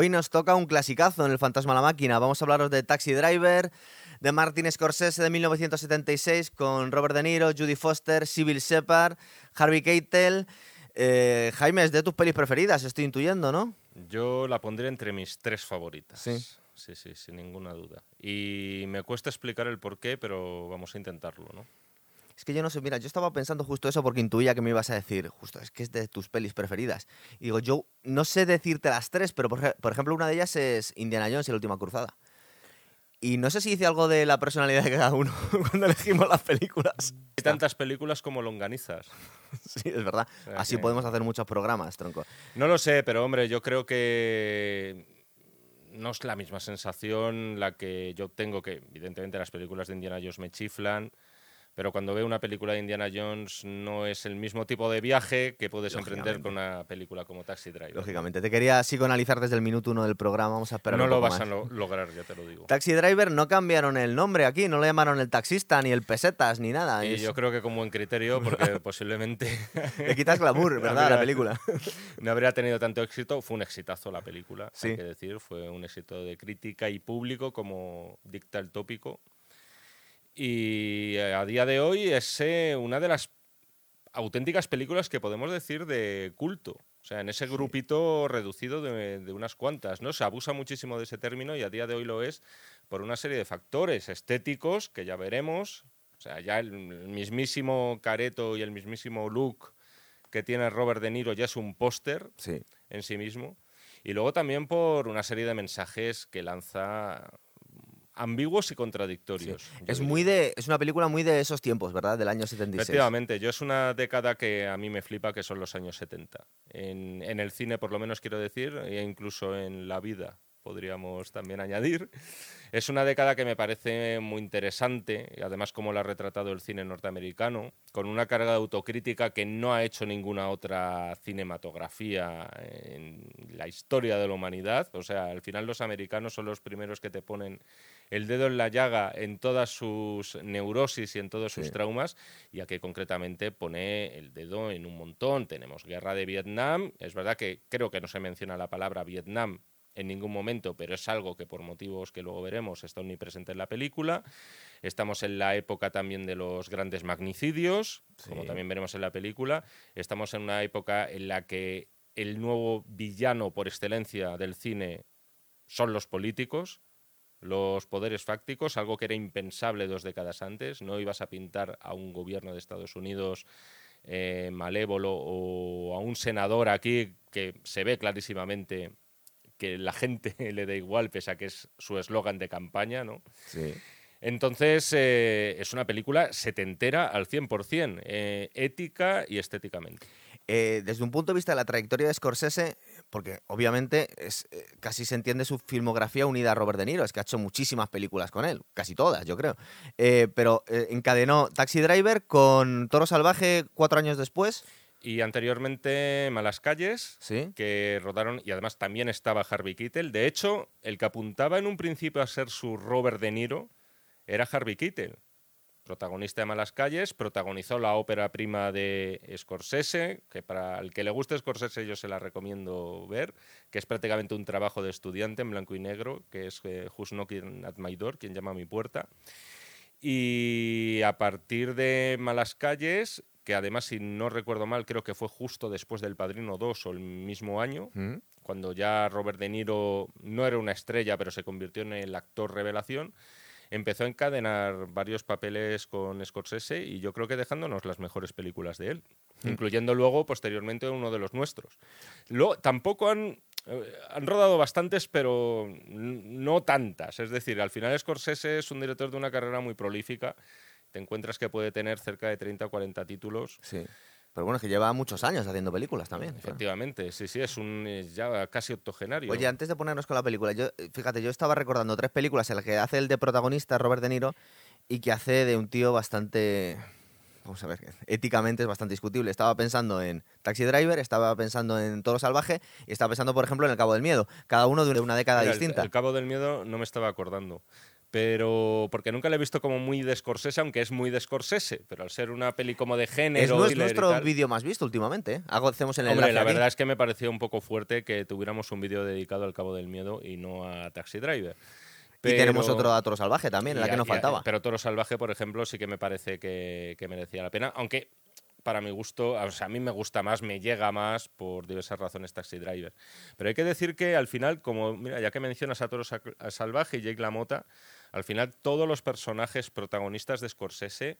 Hoy nos toca un clasicazo en El Fantasma a la Máquina. Vamos a hablaros de Taxi Driver, de Martin Scorsese de 1976 con Robert De Niro, Judy Foster, Sybil Shepard, Harvey Keitel. Eh, Jaime, es de tus pelis preferidas, estoy intuyendo, ¿no? Yo la pondré entre mis tres favoritas. Sí. Sí, sí, sin ninguna duda. Y me cuesta explicar el por qué, pero vamos a intentarlo, ¿no? Es que yo no sé, mira, yo estaba pensando justo eso porque intuía que me ibas a decir, justo, es que es de tus pelis preferidas. Y digo, yo no sé decirte las tres, pero por, ej- por ejemplo una de ellas es Indiana Jones y la última cruzada. Y no sé si dice algo de la personalidad de cada uno cuando elegimos las películas. Hay tantas películas como longanizas. Sí, es verdad. O sea Así que- podemos hacer muchos programas, tronco. No lo sé, pero hombre, yo creo que no es la misma sensación la que yo tengo, que evidentemente las películas de Indiana Jones me chiflan, pero cuando veo una película de Indiana Jones no es el mismo tipo de viaje que puedes emprender con una película como Taxi Driver. Lógicamente, te quería psicoanalizar desde el minuto uno del programa, vamos a esperar No un lo poco vas a más. lo- lograr, ya te lo digo. Taxi Driver no cambiaron el nombre aquí, no le llamaron el taxista, ni el pesetas, ni nada. Y es- yo creo que con buen criterio, porque posiblemente Le quitas glamour, ¿verdad? a la película. no habría tenido tanto éxito. Fue un exitazo la película, Sí. hay que decir. Fue un éxito de crítica y público, como dicta el tópico. Y eh, a día de hoy es eh, una de las auténticas películas que podemos decir de culto. O sea, en ese grupito reducido de, de unas cuantas, ¿no? Se abusa muchísimo de ese término y a día de hoy lo es por una serie de factores estéticos que ya veremos. O sea, ya el mismísimo careto y el mismísimo look que tiene Robert De Niro ya es un póster Sí. en sí mismo. Y luego también por una serie de mensajes que lanza ambiguos y contradictorios. Es diría. muy de, es una película muy de esos tiempos, ¿verdad? Del año 76. Efectivamente, yo es una década que a mí me flipa, que son los años 70. En, en el cine, por lo menos quiero decir, e incluso en la vida, podríamos también añadir. Es una década que me parece muy interesante, y además como la ha retratado el cine norteamericano, con una carga de autocrítica que no ha hecho ninguna otra cinematografía en la historia de la humanidad. O sea, al final los americanos son los primeros que te ponen el dedo en la llaga en todas sus neurosis y en todos sus Sí. traumas, y aquí concretamente pone el dedo en un montón. Tenemos guerra de Vietnam, es verdad que creo que no se menciona la palabra Vietnam en ningún momento, pero es algo que por motivos que luego veremos está omnipresente en la película. Estamos en la época también de los grandes magnicidios, como también veremos en la película. Estamos en una época en la que el nuevo villano por excelencia del cine son los políticos, los poderes fácticos, algo que era impensable dos décadas antes. No ibas a pintar a un gobierno de Estados Unidos eh, malévolo o a un senador aquí que se ve clarísimamente que la gente le da igual, pese a que es su eslogan de campaña, ¿no? Sí. Entonces, eh, es una película setentera al 100%, eh, ética y estéticamente. Eh, desde un punto de vista de la trayectoria de Scorsese, porque obviamente es, eh, casi se entiende su filmografía unida a Robert De Niro, es que ha hecho muchísimas películas con él, casi todas, yo creo. Eh, pero eh, encadenó Taxi Driver con Toro Salvaje cuatro años después. Y anteriormente Malas Calles, Sí. que rodaron, y además también estaba Harvey Keitel. De hecho, el que apuntaba en un principio a ser su Robert De Niro era Harvey Keitel, protagonista de Malas Calles, protagonizó la ópera prima de Scorsese, que para el que le guste Scorsese yo se la recomiendo ver, que es prácticamente un trabajo de estudiante en blanco y negro, que es eh, Who's Knocking at My Door, quien llama a mi puerta. Y a partir de Malas Calles, que además, si no recuerdo mal, creo que fue justo después del Padrino 2 o el mismo año, Mm. cuando ya Robert De Niro no era una estrella, pero se convirtió en el actor revelación, empezó a encadenar varios papeles con Scorsese y yo creo que dejándonos las mejores películas de él, incluyendo luego posteriormente uno de los nuestros. Luego, tampoco han, eh, han rodado bastantes, pero no tantas. Es decir, al final Scorsese es un director de una carrera muy prolífica. Te encuentras que puede tener cerca de 30 o 40 títulos. Sí. Pero bueno, es que lleva muchos años haciendo películas también. claro. Efectivamente, sí, sí, es un es ya casi octogenario. Oye, antes de ponernos con la película, yo, eh, fíjate, yo estaba recordando tres películas en las que hace el de protagonista Robert De Niro y que hace de un tío bastante, vamos a ver, éticamente es bastante discutible. Estaba pensando en Taxi Driver, estaba pensando en Toro Salvaje y estaba pensando, por ejemplo, en El Cabo del Miedo. Cada uno de una década Mira, el- distinta. El, Cabo del Miedo no me estaba acordando. Pero porque nunca le he visto como muy de Scorsese, aunque es muy de Scorsese, pero al ser una peli como de género... Es, nuestro vídeo más visto últimamente. ¿eh? Hago, hacemos en el Hombre, la aquí. verdad es que me pareció un poco fuerte que tuviéramos un vídeo dedicado al Cabo del Miedo y no a Taxi Driver. Y tenemos Pero- otro a Toro Salvaje también, en la que nos a- faltaba. Pero Toro Salvaje, por ejemplo, sí que me parece que, que merecía la pena. Aunque para mi gusto, o sea, a mí me gusta más, me llega más por diversas razones Taxi Driver. Pero hay que decir que al final, como, mira, ya que mencionas a Toro Salvaje y Jake LaMotta, al final todos los personajes protagonistas de Scorsese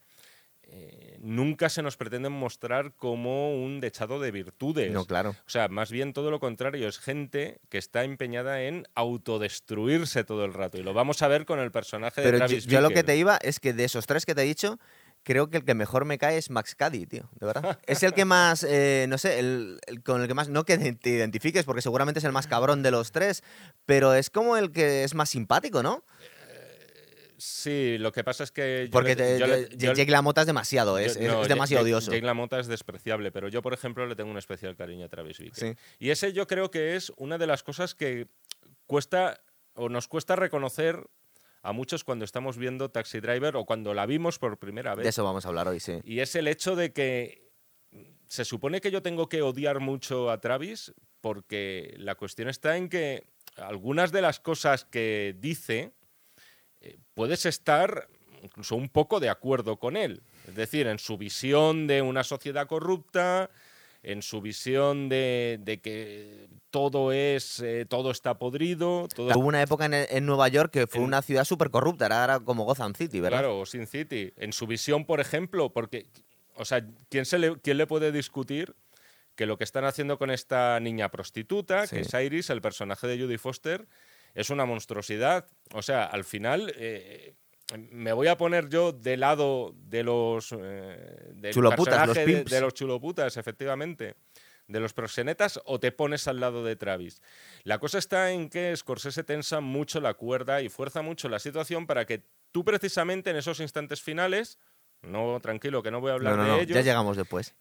eh, nunca se nos pretenden mostrar como un dechado de virtudes. No, claro. O sea, más bien todo lo contrario, es gente que está empeñada en autodestruirse todo el rato. Y lo vamos a ver con el personaje de Pero yo, Travis yo lo que te iba es que de esos tres que te he dicho, creo que el que mejor me cae es Max Cady, tío, de verdad. es el que más, eh, no sé, el, el con el que más, no que te identifiques, porque seguramente es el más cabrón de los tres, pero es como el que es más simpático, ¿no? Sí, lo que pasa es que. yo Porque le- te- yo yo- yo- Jake LaMotta es demasiado, yo- es, no, es demasiado Jake- odioso. Jake LaMotta es despreciable, pero yo, por ejemplo, le tengo un especial cariño a Travis Bickle. Sí. Y ese yo creo que es una de las cosas que cuesta o nos cuesta reconocer a muchos cuando estamos viendo Taxi Driver o cuando la vimos por primera vez. De eso vamos a hablar hoy, sí. Y es el hecho de que se supone que yo tengo que odiar mucho a Travis porque la cuestión está en que algunas de las cosas que dice eh, puedes estar incluso un poco de acuerdo con él. Es decir, en su visión de una sociedad corrupta, en su visión de, de que todo es eh, todo está podrido, todo Hubo una época en, en Nueva York que fue En- una ciudad súper corrupta, era, era como Gotham City, ¿verdad? Claro, o Sin City. En su visión, por ejemplo, porque, o sea, ¿quién, se le, quién le puede discutir que lo que están haciendo con esta niña prostituta, que es Iris, el personaje de Judy Foster, es una monstruosidad? O sea, al final... eh, me voy a poner yo de lado de los eh, del Chuloputas, los de- pimps. de los chuloputas, efectivamente, de los proxenetas, o te pones al lado de Travis. La cosa está en que Scorsese tensa mucho la cuerda y fuerza mucho la situación para que tú precisamente en esos instantes finales, no, tranquilo, que no voy a hablar no, no, de no, ello, ya llegamos después.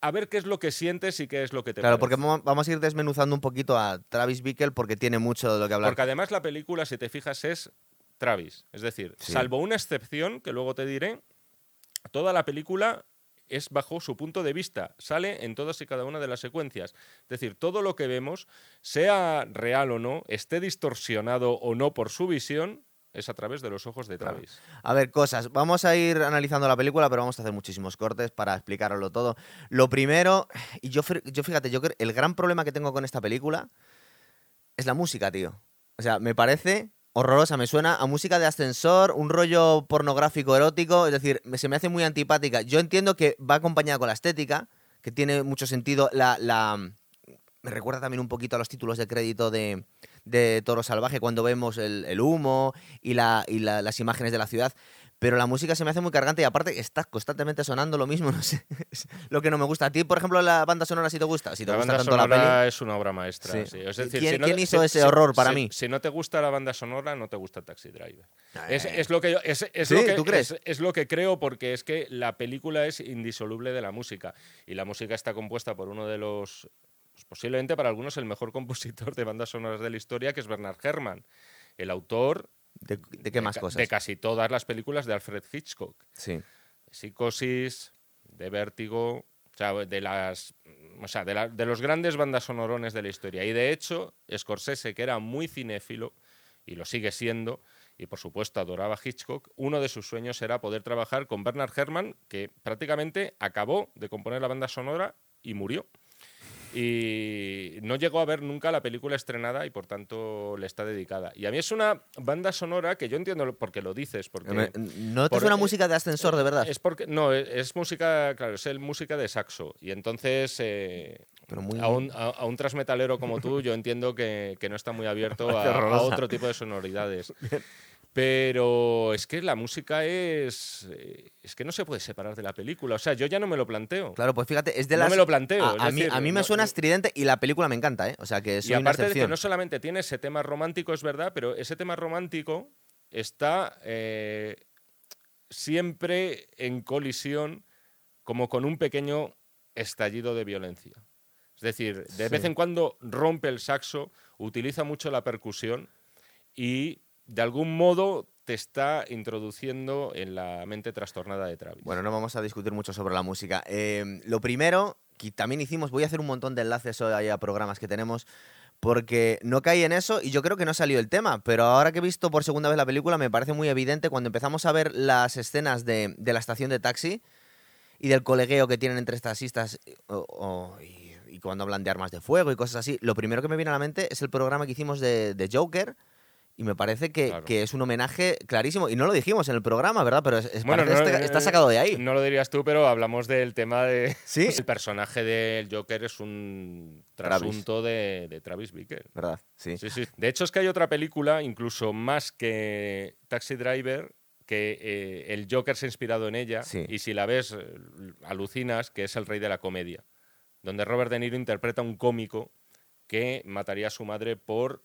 A ver qué es lo que sientes y qué es lo que te Claro, parece. porque vamos a ir desmenuzando un poquito a Travis Bickle porque tiene mucho de lo que hablar. Porque además la película, si te fijas, es Travis. Es decir, Sí. salvo una excepción, que luego te diré, toda la película es bajo su punto de vista. Sale en todas y cada una de las secuencias. Es decir, todo lo que vemos, sea real o no, esté distorsionado o no por su visión, es a través de los ojos de Claro. Travis. A ver, cosas. Vamos a ir analizando la película, pero vamos a hacer muchísimos cortes para explicarlo todo. Lo primero, y yo, yo fíjate, yo creo, el gran problema que tengo con esta película es la música, tío. O sea, me parece horrorosa, me suena a música de ascensor, un rollo pornográfico erótico, es decir, se me hace muy antipática. Yo entiendo que va acompañada con la estética, que tiene mucho sentido. La, la- me recuerda también un poquito a los títulos de crédito de, de Toro Salvaje cuando vemos el, el humo y, la, y la- las imágenes de la ciudad. Pero la música se me hace muy cargante y aparte está constantemente sonando lo mismo, no sé. Es lo que no me gusta. A ti, por ejemplo, la banda sonora si te gusta. Si te la gusta banda tanto la sonora peli. es una obra maestra. Sí. sí. Es ¿Y decir, quién- si no quién hizo si- ese horror para mí? Si no te gusta la banda sonora, no te gusta Taxi Driver. Es, Eh. es lo que yo, es, es ¿Sí? lo que, ¿Tú crees? Es, es lo que creo porque es que la película es indisoluble de la música y la música está compuesta por uno de los pues, posiblemente para algunos el mejor compositor de bandas sonoras de la historia, que es Bernard Herrmann, el autor ¿De, de qué más cosas? de casi todas las películas de Alfred Hitchcock. Sí. Psicosis, de Vértigo, o sea, de las o sea, de, la- de los grandes bandas sonorones de la historia. Y de hecho, Scorsese, que era muy cinéfilo, y lo sigue siendo, y por supuesto adoraba a Hitchcock, uno de sus sueños era poder trabajar con Bernard Herrmann, que prácticamente acabó de componer la banda sonora y murió. Y no llegó a ver nunca la película estrenada y por tanto le está dedicada. Y a mí es una banda sonora que yo entiendo porque lo dices, porque Me- ¿No te por- suena eh, música de ascensor, de verdad? es porque no, es, es música, claro, es el música de saxo. Y entonces eh, Pero muy... a, un, a- a un transmetalero como tú, yo entiendo que, que no está muy abierto a, a otro tipo de sonoridades. Pero es que la música es. eh, Es que no se puede separar de la película. O sea, yo ya no me lo planteo. Claro, pues fíjate, es de No las... me lo planteo, A, es a mí, decir, a mí me no- suena no- estridente y la película me encanta, ¿eh? O sea, que y una aparte de que excepción. no solamente tiene ese tema romántico, es verdad, pero ese tema romántico está eh, siempre en colisión como con un pequeño estallido de violencia. Es decir, de Sí. vez en cuando rompe el saxo, utiliza mucho la percusión y de algún modo te está introduciendo en la mente trastornada de Travis. Bueno, no vamos a discutir mucho sobre la música. Eh, lo primero, que también hicimos, voy a hacer un montón de enlaces hoy a programas que tenemos, porque no caí en eso y yo creo que no salió el tema, pero ahora que he visto por segunda vez la película me parece muy evidente cuando empezamos a ver las escenas de, la estación de taxi y del colegueo que tienen entre taxistas o- o- y, y cuando hablan de armas de fuego y cosas así, lo primero que me viene a la mente es el programa que hicimos de, de Joker. Y me parece que, Claro. que es un homenaje clarísimo. Y no lo dijimos en el programa, ¿verdad? Pero es, es- Bueno, no, este- eh, está sacado de ahí. No lo dirías tú, pero hablamos del tema de... Sí. El personaje del Joker es un trasunto de, de Travis Bickle. ¿Verdad? Sí. Sí, sí. De hecho, es que hay otra película, incluso más que Taxi Driver, que eh, el Joker se ha inspirado en ella. Sí. Y si la ves, eh, alucinas, que es El Rey de la Comedia. Donde Robert De Niro interpreta a un cómico que mataría a su madre por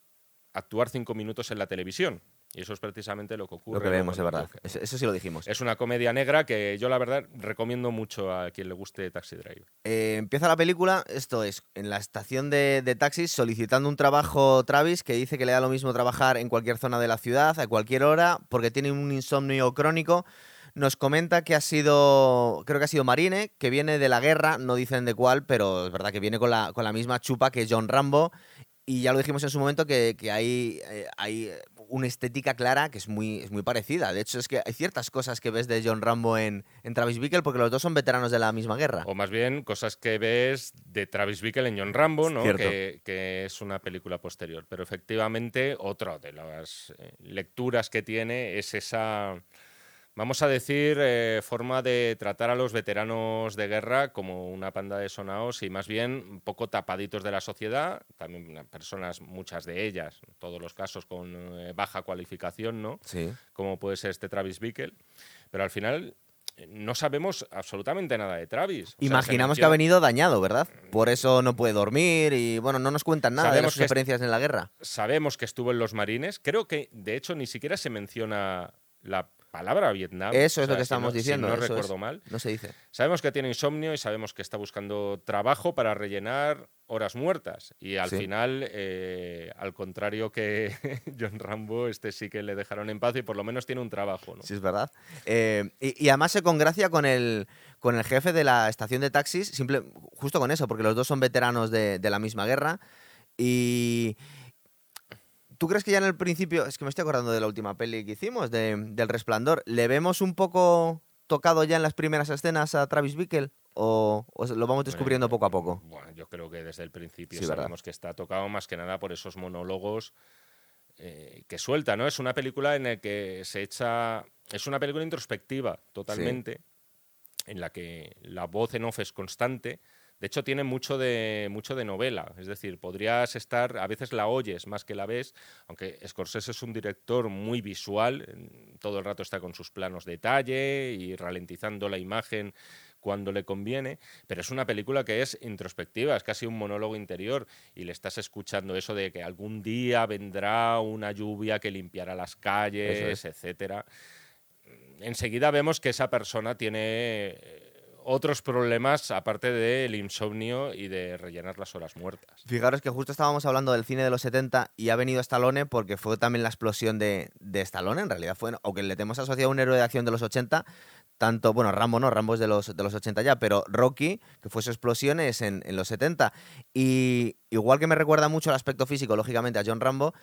actuar cinco minutos en la televisión. Y eso es precisamente lo que ocurre. Lo que vemos, es verdad. Eso sí lo dijimos. Es una comedia negra que yo, la verdad, recomiendo mucho a quien le guste Taxi Driver. Eh, empieza la película, esto es, en la estación de, de taxis solicitando un trabajo Travis que dice que le da lo mismo trabajar en cualquier zona de la ciudad, a cualquier hora, porque tiene un insomnio crónico. Nos comenta que ha sido, creo que ha sido Marine, que viene de la guerra, no dicen de cuál, pero es verdad que viene con la, con la misma chupa que John Rambo. Y ya lo dijimos en su momento que, que hay, eh, hay una estética clara que es muy, es muy parecida. De hecho, es que hay ciertas cosas que ves de John Rambo en, en Travis Bickle porque los dos son veteranos de la misma guerra. O más bien, cosas que ves de Travis Bickle en John Rambo, ¿no? Que, que es una película posterior. Pero efectivamente, otra de las eh, lecturas que tiene es esa, vamos a decir, eh, forma de tratar a los veteranos de guerra como una panda de sonaos y más bien un poco tapaditos de la sociedad. También personas, muchas de ellas, en todos los casos con eh, baja cualificación, ¿no? Sí. como puede ser este Travis Bickle, pero al final eh, no sabemos absolutamente nada de Travis. O sea, se Imaginamos que ha venido dañado, ¿verdad? Por eso no puede dormir y bueno, no nos cuentan nada de Sabemos sus que es- experiencias en la guerra. Sabemos que estuvo en los marines. Creo que, de hecho, ni siquiera se menciona la palabra Vietnam. Eso O es lo sea, que si estamos no- si diciendo. no eso es. recuerdo mal. No se dice. Sabemos que tiene insomnio y sabemos que está buscando trabajo para rellenar horas muertas. Y al Sí. final, eh, al contrario que John Rambo, este sí que le dejaron en paz y por lo menos tiene un trabajo. ¿no? Sí, es verdad. Eh, y, y además se congracia con el, con el jefe de la estación de taxis, simple, justo con eso, porque los dos son veteranos de, de la misma guerra. Y. ¿Tú crees que ya en el principio, es que me estoy acordando de la última peli que hicimos, de- del Resplandor, ¿le vemos un poco tocado ya en las primeras escenas a Travis Bickle? ¿O, o lo vamos descubriendo poco a poco? Bueno, yo creo que desde el principio Sí, ¿verdad? sabemos que está tocado más que nada por esos monólogos eh, que suelta, ¿no? Es una película en la que se echa. Es una película introspectiva, totalmente, en la que la voz en off es constante. De hecho, tiene mucho de, mucho de novela. Es decir, podrías estar, a veces la oyes más que la ves, aunque Scorsese es un director muy visual, todo el rato está con sus planos de detalle y ralentizando la imagen cuando le conviene, pero es una película que es introspectiva, es casi un monólogo interior y le estás escuchando eso de que algún día vendrá una lluvia que limpiará las calles, es. etcétera. Enseguida vemos que esa persona tiene otros problemas aparte del insomnio y de rellenar las horas muertas. Fijaros que justo estábamos hablando del cine de los 70 y ha venido Stallone porque fue también la explosión de, de Stallone. En realidad fue, aunque le tenemos asociado a un héroe de acción de los 80, tanto, bueno, Rambo no, Rambo es de los, de los 80 ya, pero Rocky, que fue su explosión, es en, en los 70. Y igual que me recuerda mucho el aspecto físico, lógicamente, a John Rambo,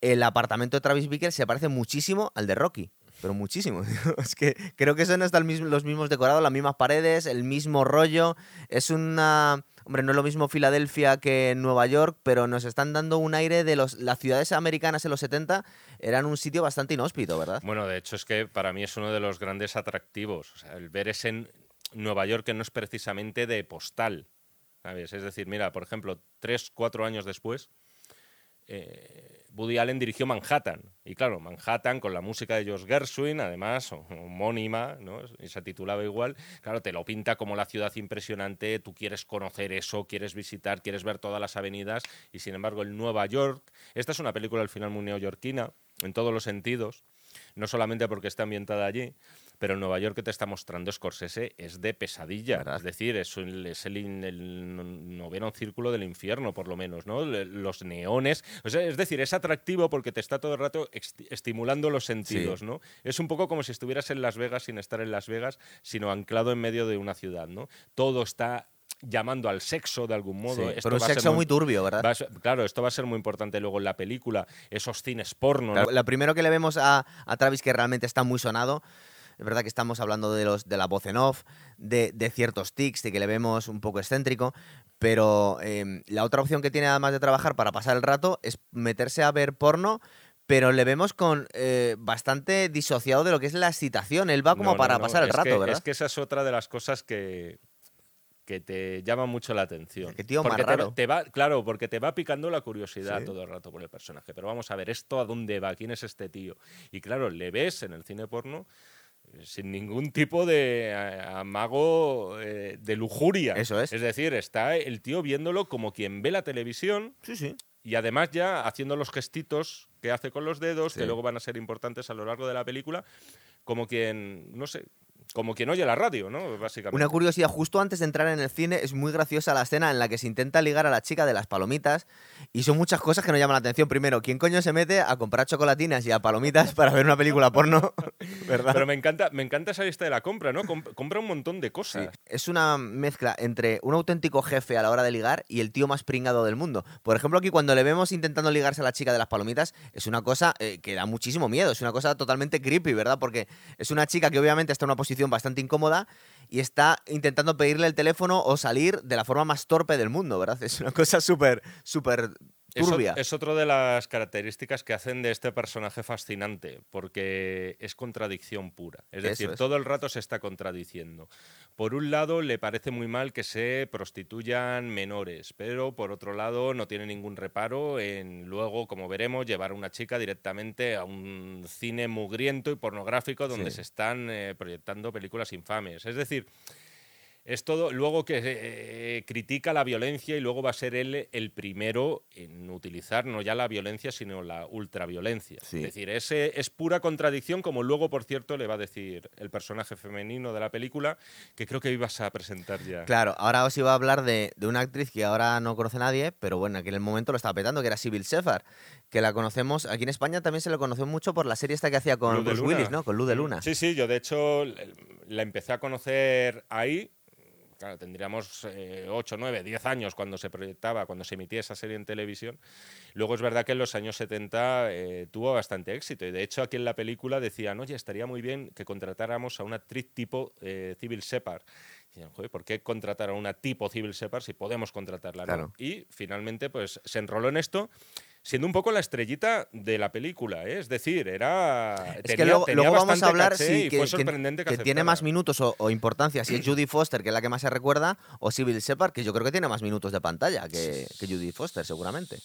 el apartamento de Travis Bickle se parece muchísimo al de Rocky. Pero muchísimo. es que creo que son hasta mismo- los mismos decorados, las mismas paredes, el mismo rollo. Es una. Hombre, no es lo mismo Filadelfia que Nueva York, pero nos están dando un aire de los, las ciudades americanas en los 70 eran un sitio bastante inhóspito, ¿verdad? Bueno, de hecho es que para mí es uno de los grandes atractivos. O sea, el ver ese Nueva York que no es precisamente de postal. ¿sabes? Es decir, mira, por ejemplo, tres, cuatro años después, eh, Woody Allen dirigió Manhattan. Y claro, Manhattan con la música de Josh Gershwin, además, homónima, ¿no? y se titulaba igual, claro, te lo pinta como la ciudad impresionante, tú quieres conocer eso, quieres visitar, quieres ver todas las avenidas, y sin embargo el Nueva York, esta es una película al final muy neoyorquina, en todos los sentidos, no solamente porque está ambientada allí, pero el Nueva York que te está mostrando Scorsese es de pesadilla. ¿Verdad? Es decir, es, el, es el el noveno círculo del infierno, por lo menos, ¿no? Los neones. O sea, es decir, es atractivo porque te está todo el rato estimulando los sentidos, Sí. ¿no? Es un poco como si estuvieras en Las Vegas sin estar en Las Vegas, sino anclado en medio de una ciudad, ¿no? Todo está llamando al sexo de algún modo. Sí, Esto pero un sexo muy turbio, ¿verdad? va a ser- claro, esto va a ser muy importante luego en la película. Esos cines porno, ¿no? Claro, Lo primero que le vemos a, a Travis que realmente está muy sonado, es verdad que estamos hablando de, los, de la voz en off, de, de ciertos tics, de que le vemos un poco excéntrico, pero em, la otra opción que tiene además de trabajar para pasar el rato es meterse a ver porno, pero le vemos con eh, bastante disociado de lo que es la excitación. Él va como No, para no, pasar el es rato, que- ¿verdad? Es que esa es otra de las cosas que, que te llama mucho la atención. Qué tío más Porque va- raro. Te va, claro, porque te va picando la curiosidad Sí. todo el rato por el personaje. Pero vamos a ver, ¿esto a dónde va? ¿Quién es este tío? Y claro, le ves en el cine porno sin ningún tipo de eh, amago eh, de lujuria. Eso es. Es decir, está el tío viéndolo como quien ve la televisión Sí, sí. y además ya haciendo los gestitos que hace con los dedos, Sí. que luego van a ser importantes a lo largo de la película, como quien, no sé, como quien oye la radio, ¿no? Básicamente. Una curiosidad, justo antes de entrar en el cine, es muy graciosa la escena en la que se intenta ligar a la chica de las palomitas y son muchas cosas que nos llaman la atención. Primero, ¿quién coño se mete a comprar chocolatinas y a palomitas para ver una película porno? ¿Verdad? Pero me encanta, me encanta esa lista de la compra, ¿no? Com- compra un montón de Sí. cosas. Es una mezcla entre un auténtico jefe a la hora de ligar y el tío más pringado del mundo. Por ejemplo, aquí cuando le vemos intentando ligarse a la chica de las palomitas, es una cosa eh, que da muchísimo miedo, es una cosa totalmente creepy, ¿verdad? Porque es una chica que obviamente está en una posición bastante incómoda y está intentando pedirle el teléfono o salir de la forma más torpe del mundo, ¿verdad? Es una cosa súper, súper turbia. Es, otra de las características que hacen de este personaje fascinante, porque es contradicción pura. Es Eso decir, es. todo el rato se está contradiciendo. Por un lado, le parece muy mal que se prostituyan menores, pero por otro lado, no tiene ningún reparo en luego, como veremos, llevar a una chica directamente a un cine mugriento y pornográfico donde Sí. se están eh, proyectando películas infames. Es decir, es todo, luego que eh, critica la violencia y luego va a ser él el primero en utilizar no ya la violencia, sino la ultraviolencia. Sí. Es decir, ese es pura contradicción, como luego, por cierto, le va a decir el personaje femenino de la película, que creo que ibas a presentar ya. Claro, ahora os iba a hablar de, de una actriz que ahora no conoce nadie, pero bueno, en aquel momento lo estaba petando, que era Sybil Shepherd, que la conocemos, aquí en España también se le conoció mucho por la serie esta que hacía con Bruce. Willis, ¿no? Con Luz de Luna. Sí, sí, yo de hecho la empecé a conocer ahí. Claro, tendríamos 8, 9, 10 años cuando se proyectaba, cuando se emitía esa serie en televisión. Luego es verdad que en los años 70 eh, tuvo bastante éxito. Y de hecho aquí en la película decían, oye, estaría muy bien que contratáramos a una actriz tipo eh, Civil "Joder, ¿por qué contratar a una tipo Civil Shepard si podemos contratarla? no?". Claro. Y finalmente pues se enroló en esto siendo un poco la estrellita de la película, ¿eh? es decir, era Es tenía, que luego, tenía luego vamos a hablar caché sí, que, fue que- sorprendente que, que tiene más minutos o, o importancia, si es Judy Foster, que es la que más se recuerda, o Sybil Shepard, que yo creo que tiene más minutos de pantalla que, que Judy Foster, seguramente.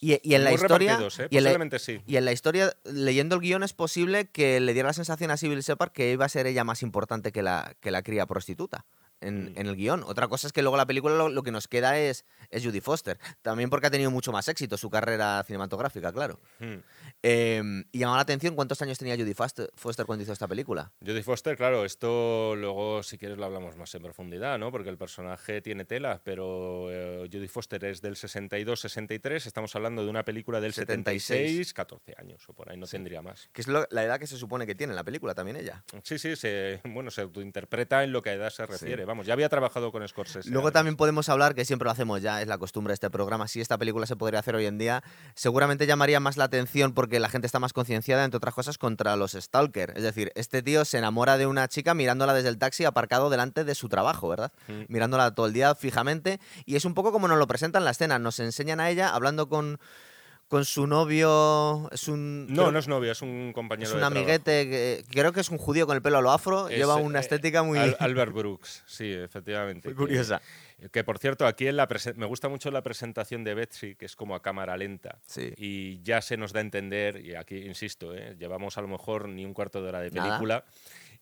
Y, y en la Muy historia... ¿eh? y en la- sí. Y en la historia, leyendo el guion, es posible que le diera la sensación a Sybil Shepard que iba a ser ella más importante que la, que la cría prostituta en, Mm. en el guion. Otra cosa es que luego la película lo, lo que nos queda es, es Judy Foster. También porque ha tenido mucho más éxito su carrera cinematográfica, claro. Hmm. Eh, y llamaba la atención cuántos años tenía Judy Foster, Foster cuando hizo esta película. Jodie Foster, claro, esto luego si quieres lo hablamos más en profundidad, ¿no? Porque el personaje tiene tela, pero eh, Jodie Foster es del 62-63, estamos hablando de una película del 76. 76, 14 años o por ahí, no tendría más. Que es lo- la edad que se supone que tiene en la película también ella. Sí, sí, se, bueno, se autointerpreta en lo que a edad se refiere. Vamos, ya había trabajado con Scorsese. Luego además. también podemos hablar, que siempre lo hacemos ya, es la costumbre de este programa, si esta película se podría hacer hoy en día, seguramente llamaría más la atención porque la gente está más concienciada, entre otras cosas, contra los stalker. Es decir, este tío se enamora de una chica mirándola desde el taxi aparcado delante de su trabajo, ¿verdad? Mm. Mirándola todo el día fijamente. Y es un poco como nos lo presentan en la escena. Nos enseñan a ella hablando con, con su novio. Es un. No, creo- no es novio, es un compañero es de un amiguete, que, creo que es un judío con el pelo a lo afro, Es, lleva eh, una estética muy, Al- Albert Brooks, sí, efectivamente. muy curiosa. Que, por cierto, aquí en la me gusta mucho la presentación de Betsy, que es como a cámara lenta. Sí. Y ya se nos da a entender, y aquí insisto, ¿eh? llevamos a lo mejor ni un cuarto de hora de Nada. película.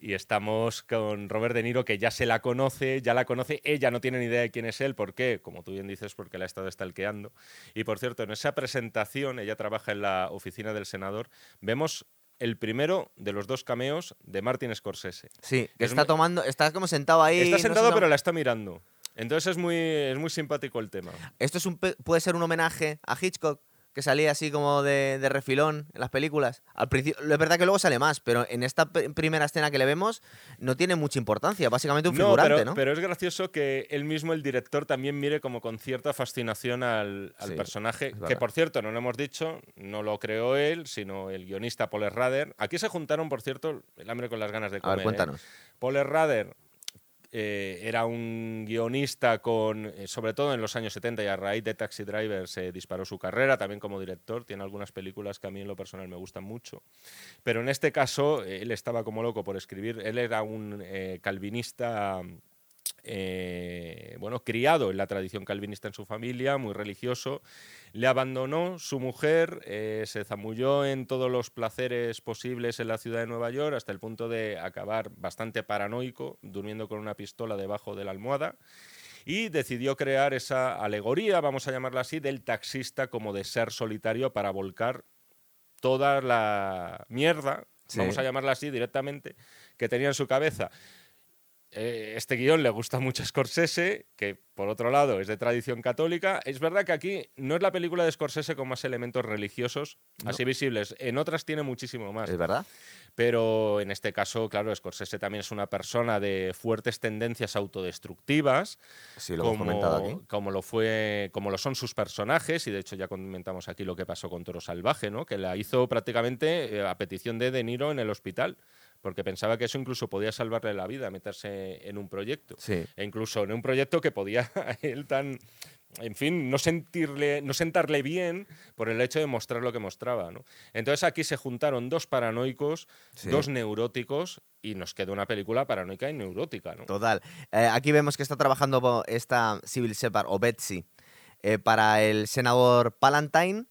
Y estamos con Robert De Niro, que ya se la conoce, ya la conoce, ella no tiene ni idea de quién es él, ¿por qué? Como tú bien dices, porque la ha estado stalkeando. Y por cierto, en esa presentación, ella trabaja en la oficina del senador, vemos el primero de los dos cameos de Martin Scorsese. Sí, que Es está muy- tomando, está como sentado ahí. Está no sé sentado, cómo- pero la está mirando. Entonces es muy, es muy simpático el tema. Esto es un, puede ser un homenaje a Hitchcock, que salía así como de, de refilón en las películas. Al principio, es verdad que luego sale más, pero en esta primera escena que le vemos no tiene mucha importancia. Básicamente un figurante, pero, ¿no? pero es gracioso que él mismo, el director, también mire como con cierta fascinación al, al Sí, personaje, que por cierto, no lo hemos dicho, no lo creó él, sino el guionista Paul Rader. Aquí se juntaron, por cierto, el hambre con las ganas de a comer. ver, ¿eh? cuéntanos. Paul Rader eh, era un guionista con, eh, sobre todo en los años 70 y a raíz de Taxi Driver se disparó su carrera, también como director, tiene algunas películas que a mí en lo personal me gustan mucho, pero en este caso eh, él estaba como loco por escribir, él era un calvinista eh, bueno, criado en la tradición calvinista en su familia, muy religioso, le abandonó su mujer, eh, se zamulló en todos los placeres posibles en la ciudad de Nueva York, hasta el punto de acabar bastante paranoico, durmiendo con una pistola debajo de la almohada. Y decidió crear esa alegoría, vamos a llamarla así, del taxista como de ser solitario para volcar toda la mierda, Sí. vamos a llamarla así directamente, que tenía en su cabeza. Eh, este guion le gusta mucho a Scorsese, que por otro lado es de tradición católica. Es verdad que aquí no es la película de Scorsese con más elementos religiosos No. así visibles. En otras tiene muchísimo más. ¿Es verdad? Pero en este caso, claro, Scorsese también es una persona de fuertes tendencias autodestructivas, Sí, lo hemos comentado aquí. como lo fue, como lo son sus personajes, y de hecho ya comentamos aquí lo que pasó con Toro Salvaje, ¿no? Que la hizo prácticamente eh, a petición de De Niro en el hospital, porque pensaba que eso incluso podía salvarle la vida, meterse en un proyecto. Sí. E incluso en un proyecto que podía a él tan. En fin, no, sentirle, no sentarle bien por el hecho de mostrar lo que mostraba. ¿no? Entonces aquí se juntaron dos paranoicos, Sí. dos neuróticos, y nos quedó una película paranoica y neurótica. ¿no? Total. Eh, aquí vemos que está trabajando esta Civil Shepard o Betsy eh, para el senador Palantine,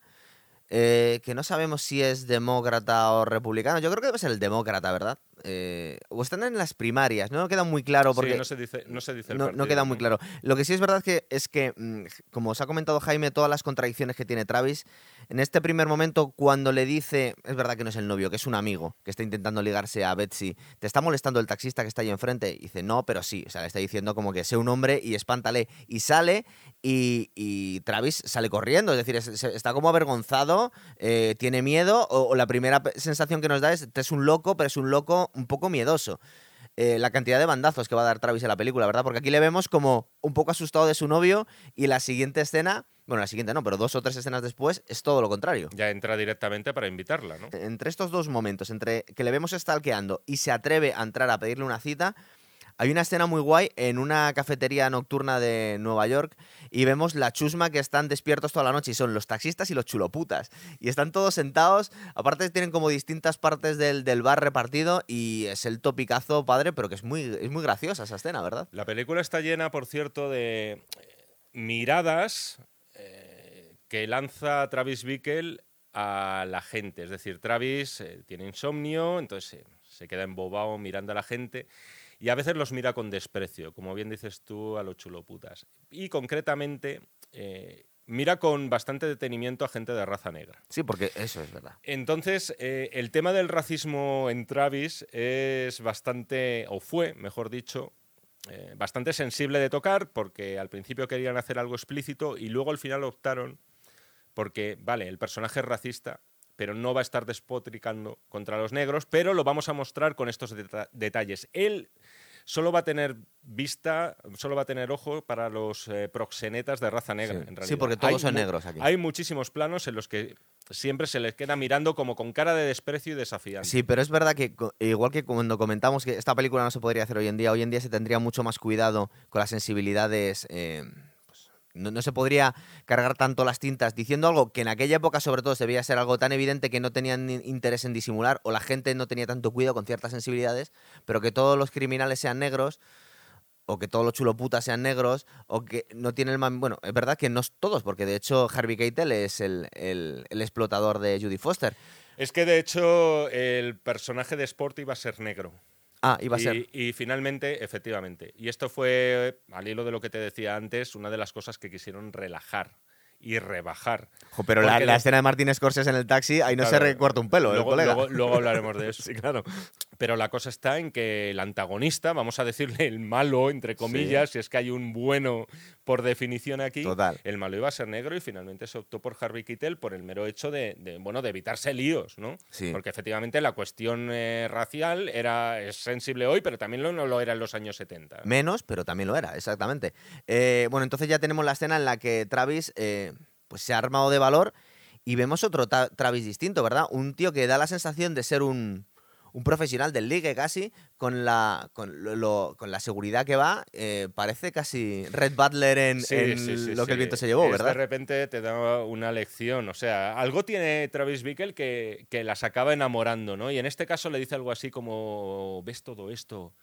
eh, que no sabemos si es demócrata o republicano. Yo creo que debe ser el demócrata, ¿verdad? Eh, o están en las primarias, no queda muy claro Sí, porque no se dice, no se dice el no, no partido, queda muy claro. Lo que sí es verdad que es que, mm, como os ha comentado Jaime, todas las contradicciones que tiene Travis, en este primer momento cuando le dice, es verdad que no es el novio, que es un amigo, que está intentando ligarse a Betsy, te está molestando el taxista que está ahí enfrente, y dice, no, pero sí, o sea, le está diciendo como que sé un hombre y espántale, y sale y, y Travis sale corriendo, es decir, es- está como avergonzado, eh, tiene miedo, o, o la primera sensación que nos da es, "Este es un loco, pero es un loco un poco miedoso eh, la cantidad de bandazos que va a dar Travis en la película, ¿verdad? Porque aquí le vemos como un poco asustado de su novio y la siguiente escena, bueno, la siguiente no, pero dos o tres escenas después es todo lo contrario. Ya entra directamente para invitarla, ¿no? Entre estos dos momentos, entre que le vemos stalkeando y se atreve a entrar a pedirle una cita, hay una escena muy guay en una cafetería nocturna de Nueva York y vemos la chusma que están despiertos toda la noche y son los taxistas y los chuloputas. Y están todos sentados, aparte tienen como distintas partes del, del bar repartido y es el topicazo padre, pero que es muy, es muy graciosa esa escena, ¿verdad? La película está llena, por cierto, de eh, miradas eh, que lanza Travis Bickle a la gente. Es decir, Travis eh, tiene insomnio, entonces se queda embobado mirando a la gente y a veces los mira con desprecio, como bien dices tú, a los chuloputas. Y concretamente, eh, mira con bastante detenimiento a gente de raza negra. Sí, porque eso es verdad. Entonces, eh, el tema del racismo en Travis es bastante, o fue, mejor dicho, eh, bastante sensible de tocar, porque al principio querían hacer algo explícito y luego al final optaron porque, vale, el personaje es racista, pero no va a estar despotricando contra los negros, pero lo vamos a mostrar con estos deta- detalles. Él solo va a tener vista, solo va a tener ojo para los eh, proxenetas de raza negra, Sí. en realidad. Sí, porque todos Hay son negros aquí. Hay muchísimos planos en los que siempre se les queda mirando como con cara de desprecio y desafiante. Sí, pero es verdad que igual que cuando comentamos que esta película no se podría hacer hoy en día, hoy en día se tendría mucho más cuidado con las sensibilidades. eh, no, no se podría cargar tanto las tintas diciendo algo que en aquella época sobre todo se debía ser algo tan evidente que no tenían interés en disimular o la gente no tenía tanto cuidado con ciertas sensibilidades, pero que todos los criminales sean negros o que todos los chuloputas sean negros, o que no tienen el... Bueno, es verdad que no todos, porque de hecho Harvey Keitel es el, el- el explotador de Judy Foster. Es que de hecho el personaje de Sport iba a ser negro. Ah, iba a y, ser... y finalmente, efectivamente. Y esto fue, al hilo de lo que te decía antes, una de las cosas que quisieron relajar y rebajar. Pero la, escena de Martín Scorsese en el taxi, ahí no se recorta un pelo, el luego, colega. luego- luego hablaremos de eso. sí, claro. Pero la cosa está en que el antagonista, vamos a decirle el malo, entre comillas, si es que hay un bueno por definición aquí, Total. el malo iba a ser negro y finalmente se optó por Harvey Keitel por el mero hecho de, de, bueno, de evitarse líos, ¿no? Sí. Porque efectivamente la cuestión eh, racial era, es sensible hoy, pero también lo, no lo era en los años 70. Menos, pero también lo era, exactamente. Eh, bueno, entonces ya tenemos la escena en la que Travis eh, pues se ha armado de valor y vemos otro Travis distinto, ¿verdad? Un tío que da la sensación de ser un, un profesional del ligue casi, con la, con lo- lo- con la seguridad que va, eh, parece casi Red Butler en, Sí, en sí, sí, lo que el viento se llevó, Es ¿verdad? De repente te da una lección. O sea, algo tiene Travis Bickle que, que las acaba enamorando, ¿no? Y en este caso le dice algo así como: ¿Ves todo esto?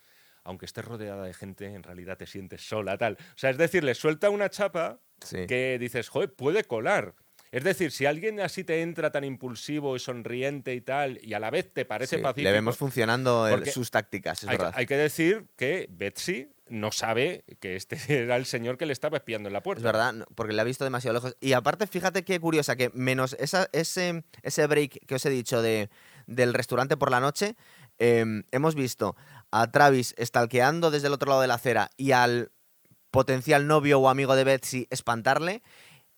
Aunque estés rodeada de gente, en realidad te sientes sola, tal. O sea, es decir, le suelta una chapa que dices, joder, puede colar. Es decir, si alguien así te entra tan impulsivo y sonriente y tal, y a la vez te parece Sí, pacífico. le vemos funcionando el- sus tácticas, es hay, verdad. hay que decir que Betsy no sabe que este era el señor que le estaba espiando en la puerta. Es verdad, porque le ha visto demasiado lejos. Y aparte, fíjate qué curiosa, que menos esa- ese, ese break que os he dicho de, del restaurante por la noche, em, hemos visto a Travis stalkeando desde el otro lado de la acera y al potencial novio o amigo de Betsy espantarle.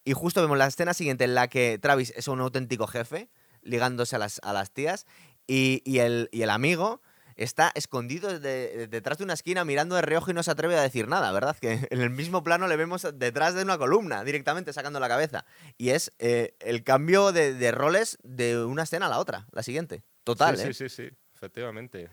Y justo vemos la escena siguiente en la que Travis es un auténtico jefe, ligándose a las, a las tías, y, y el, y el amigo está escondido de- detrás de una esquina mirando de reojo y no se atreve a decir nada, ¿verdad? Que en el mismo plano le vemos detrás de una columna, directamente sacando la cabeza. Y es eh, el cambio de, de roles de una escena a la otra, la siguiente. Total, sí, ¿eh? sí, sí, sí, efectivamente.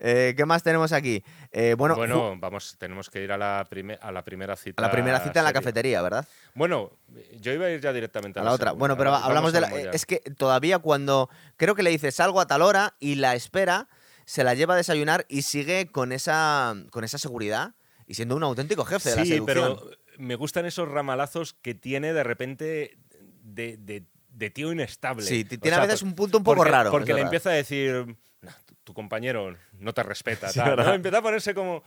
Eh, ¿Qué más tenemos aquí? Eh, bueno, vamos, tenemos que ir a la, prime- a la primera cita. a la primera cita en la cafetería, ¿verdad? Bueno, yo iba a ir ya directamente a, A la otra. segunda. Bueno, pero hablamos de la. Es que todavía cuando. Creo que le dice salgo a tal hora y la espera, se la lleva a desayunar y sigue con esa, con esa seguridad y siendo un auténtico jefe de la Sí, seducción. pero me gustan esos ramalazos que tiene de repente de, de- de tío inestable. Sí, O tiene sea, a veces por- un punto un poco porque, raro. Porque le empieza a decir, "No, tu, compañero no te respeta. Sí, tal", ¿no? ¿verdad? Empieza a ponerse como,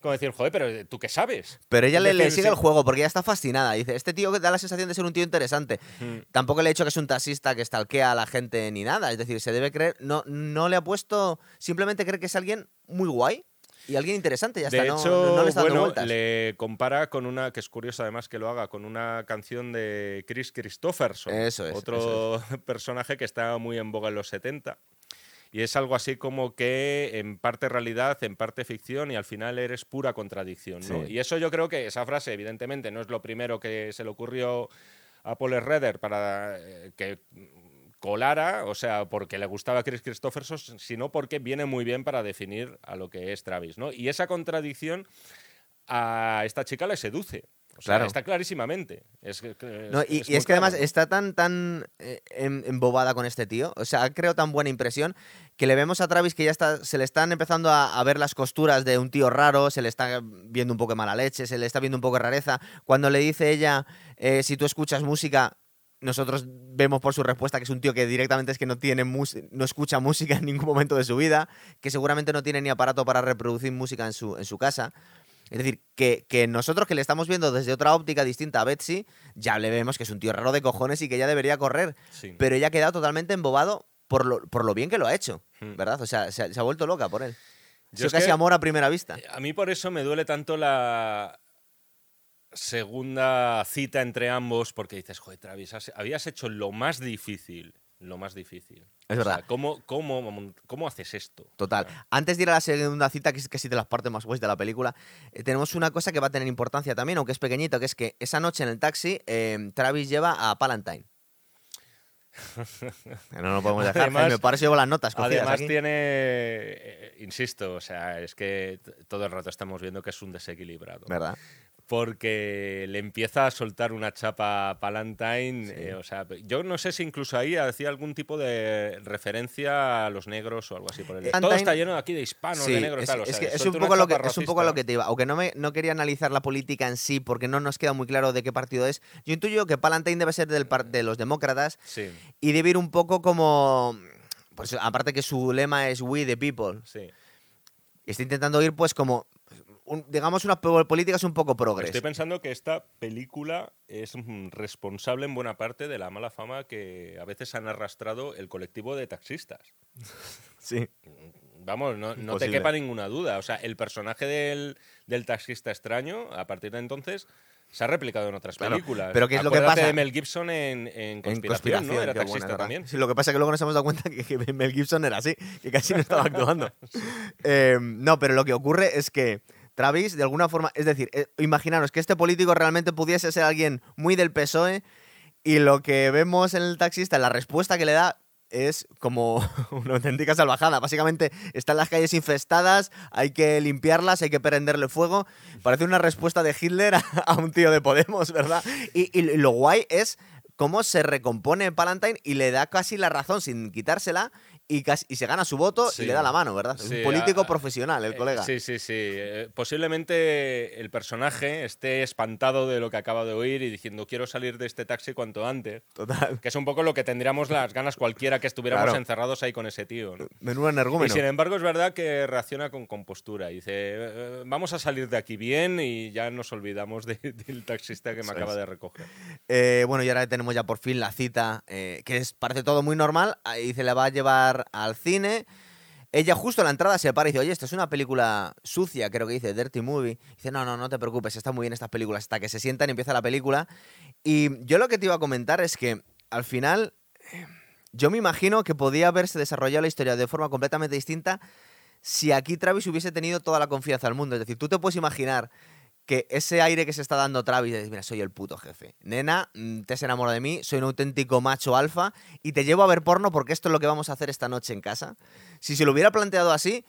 como decir, joder, pero ¿tú qué sabes? Pero ella le, sigue el juego porque ella está fascinada. Dice, este tío da la sensación de ser un tío interesante. Mm. Tampoco le he dicho que es un taxista que stalkea a la gente ni nada. Es decir, se debe creer... No, no le ha puesto... Simplemente cree que es alguien muy guay y alguien interesante. Ya de está, no- hecho, no, no le está dando bueno, le compara con una, que es curioso además que lo haga, con una canción de Chris Christopherson. Eso es, Otro personaje que está muy en boga en los 70. Y es algo así como que en parte realidad, en parte ficción y al final eres pura contradicción. ¿no? Sí. Y eso yo creo que esa frase, evidentemente, no es lo primero que se le ocurrió a Paul Redder para eh, que colara, o sea, porque le gustaba a Chris Christopherson, sino porque viene muy bien para definir a lo que es Travis, ¿no? Y esa contradicción a esta chica le seduce. O sea, Claro. está clarísimamente. Es, No, y, es que además está tan, tan eh, em- embobada con este tío, o sea, ha creado tan buena impresión que le vemos a Travis que ya está, se le están empezando a, a ver las costuras de un tío raro, se le está viendo un poco de mala leche, se le está viendo un poco de rareza. Cuando le dice ella, eh, si tú escuchas música, nosotros vemos por su respuesta que es un tío que directamente es que no tiene no escucha música en ningún momento de su vida, que seguramente no tiene ni aparato para reproducir música en su, en su casa. Es decir, que, que nosotros que le estamos viendo desde otra óptica distinta a Betsy, ya le vemos que es un tío raro de cojones y que ya debería correr. Sí. Pero ella ha quedado totalmente embobado por lo, por lo bien que lo ha hecho, Hmm. ¿verdad? O sea, se ha, se ha vuelto loca por él. Yo es casi que- amor a primera vista. A mí por eso me duele tanto la segunda cita entre ambos, porque dices, joder, Travis, has- habías hecho lo más difícil, lo más difícil. Es O sea, verdad. ¿cómo, cómo, ¿Cómo haces esto? Total. Antes de ir a la segunda cita, que es casi de las partes más guays de la película, eh, tenemos una cosa que va a tener importancia también, aunque es pequeñito, que es que esa noche en el taxi, eh, Travis lleva a Palantine. no lo podemos dejar. Además- me parece llevo las notas Además aquí. tiene, eh, insisto, o sea, es que todo el rato estamos viendo que es un desequilibrado. ¿Verdad? Porque le empieza a soltar una chapa a Palantine. Sí. eh, o sea, yo no sé si incluso ahí hacía algún tipo de referencia a los negros o algo así por el Palantine- Todo está lleno aquí de hispanos, Sí, de negros, es, tal. o es que es un poco lo que es un poco a lo que te iba. Aunque no, me, no quería analizar la política en sí, porque no nos queda muy claro de qué partido es. Yo intuyo que Palantine debe ser del par- de los demócratas Sí, y debe ir un poco como. Pues aparte que su lema es We the People. sí. Está intentando ir, pues, como un- digamos, unas po- políticas un poco progres. Estoy pensando que esta película es mm, responsable en buena parte de la mala fama que a veces han arrastrado el colectivo de taxistas. Sí. Vamos, no, no te quepa ninguna duda. O sea, el personaje del, del taxista extraño, a partir de entonces, se ha replicado en otras Claro, películas. pero ¿qué es lo que pasa? de Mel Gibson en, en En Conspiración, ¿no? Era taxista también. Sí, lo que pasa es que luego nos hemos dado cuenta que, que Mel Gibson era así, que casi no estaba actuando. Eh, no, pero lo que ocurre es que Travis, de alguna forma, es decir, eh, imaginaros que este político realmente pudiese ser alguien muy del PSOE y lo que vemos en el taxista, la respuesta que le da es como una auténtica salvajada. Básicamente están las calles infestadas, hay que limpiarlas, hay que prenderle fuego. Parece una respuesta de Hitler a, un tío de Podemos, ¿verdad? Y, y lo guay es cómo se recompone Palantine y le da casi la razón sin quitársela y, casi- y se gana su voto Sí. y le da la mano, ¿verdad? Es un político a- profesional, el Eh, colega. Sí, sí, sí. Eh, posiblemente el personaje esté espantado de lo que acaba de oír y diciendo quiero salir de este taxi cuanto antes. Total. Que es un poco lo que tendríamos las ganas cualquiera que estuviéramos Claro. encerrados ahí con ese tío. ¿no? Menudo Y energúmeno. sin embargo es verdad que reacciona con compostura. y Dice, "Eh, vamos a salir de aquí bien y ya nos olvidamos de- del taxista que me acaba de recoger. Eh, bueno, y ahora tenemos ya por fin la cita, que es, parece todo muy normal, y se la va a llevar al cine. Ella justo a la entrada se para y dice, oye, esto es una película sucia, creo que dice, Dirty Movie. Dice, no, no, no te preocupes, está muy bien estas películas. Hasta que se sientan y empieza la película. Y yo lo que te iba a comentar es que al final, yo me imagino que podía haberse desarrollado la historia de forma completamente distinta si aquí Travis hubiese tenido toda la confianza del mundo. Es decir, tú te puedes imaginar que ese aire que se está dando Travis de mira, soy el puto jefe. Nena, mm, te has enamorado de mí, soy un auténtico macho alfa y te llevo a ver porno porque esto es lo que vamos a hacer esta noche en casa. Si se lo hubiera planteado así,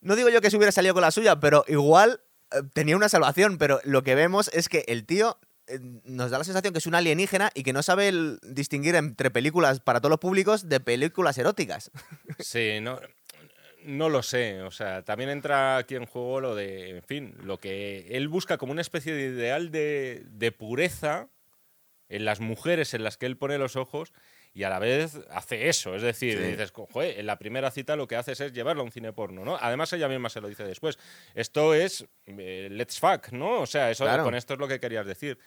no digo yo que se hubiera salido con la suya, pero igual eh, tenía una salvación, pero lo que vemos es que el tío eh, nos da la sensación que es un alienígena y que no sabe distinguir entre películas para todos los públicos de películas eróticas. Sí, no, no lo sé. O sea, también entra aquí en juego lo de, en fin, lo que él busca como una especie de ideal de, de pureza en las mujeres en las que él pone los ojos y a la vez hace eso. Es decir, Sí. dices, joder, en la primera cita lo que haces es llevarlo a un cine porno, ¿no? Además, ella misma se lo dice después. Esto es eh, let's fuck, ¿no? O sea, eso, Claro. con esto es lo que querías decir.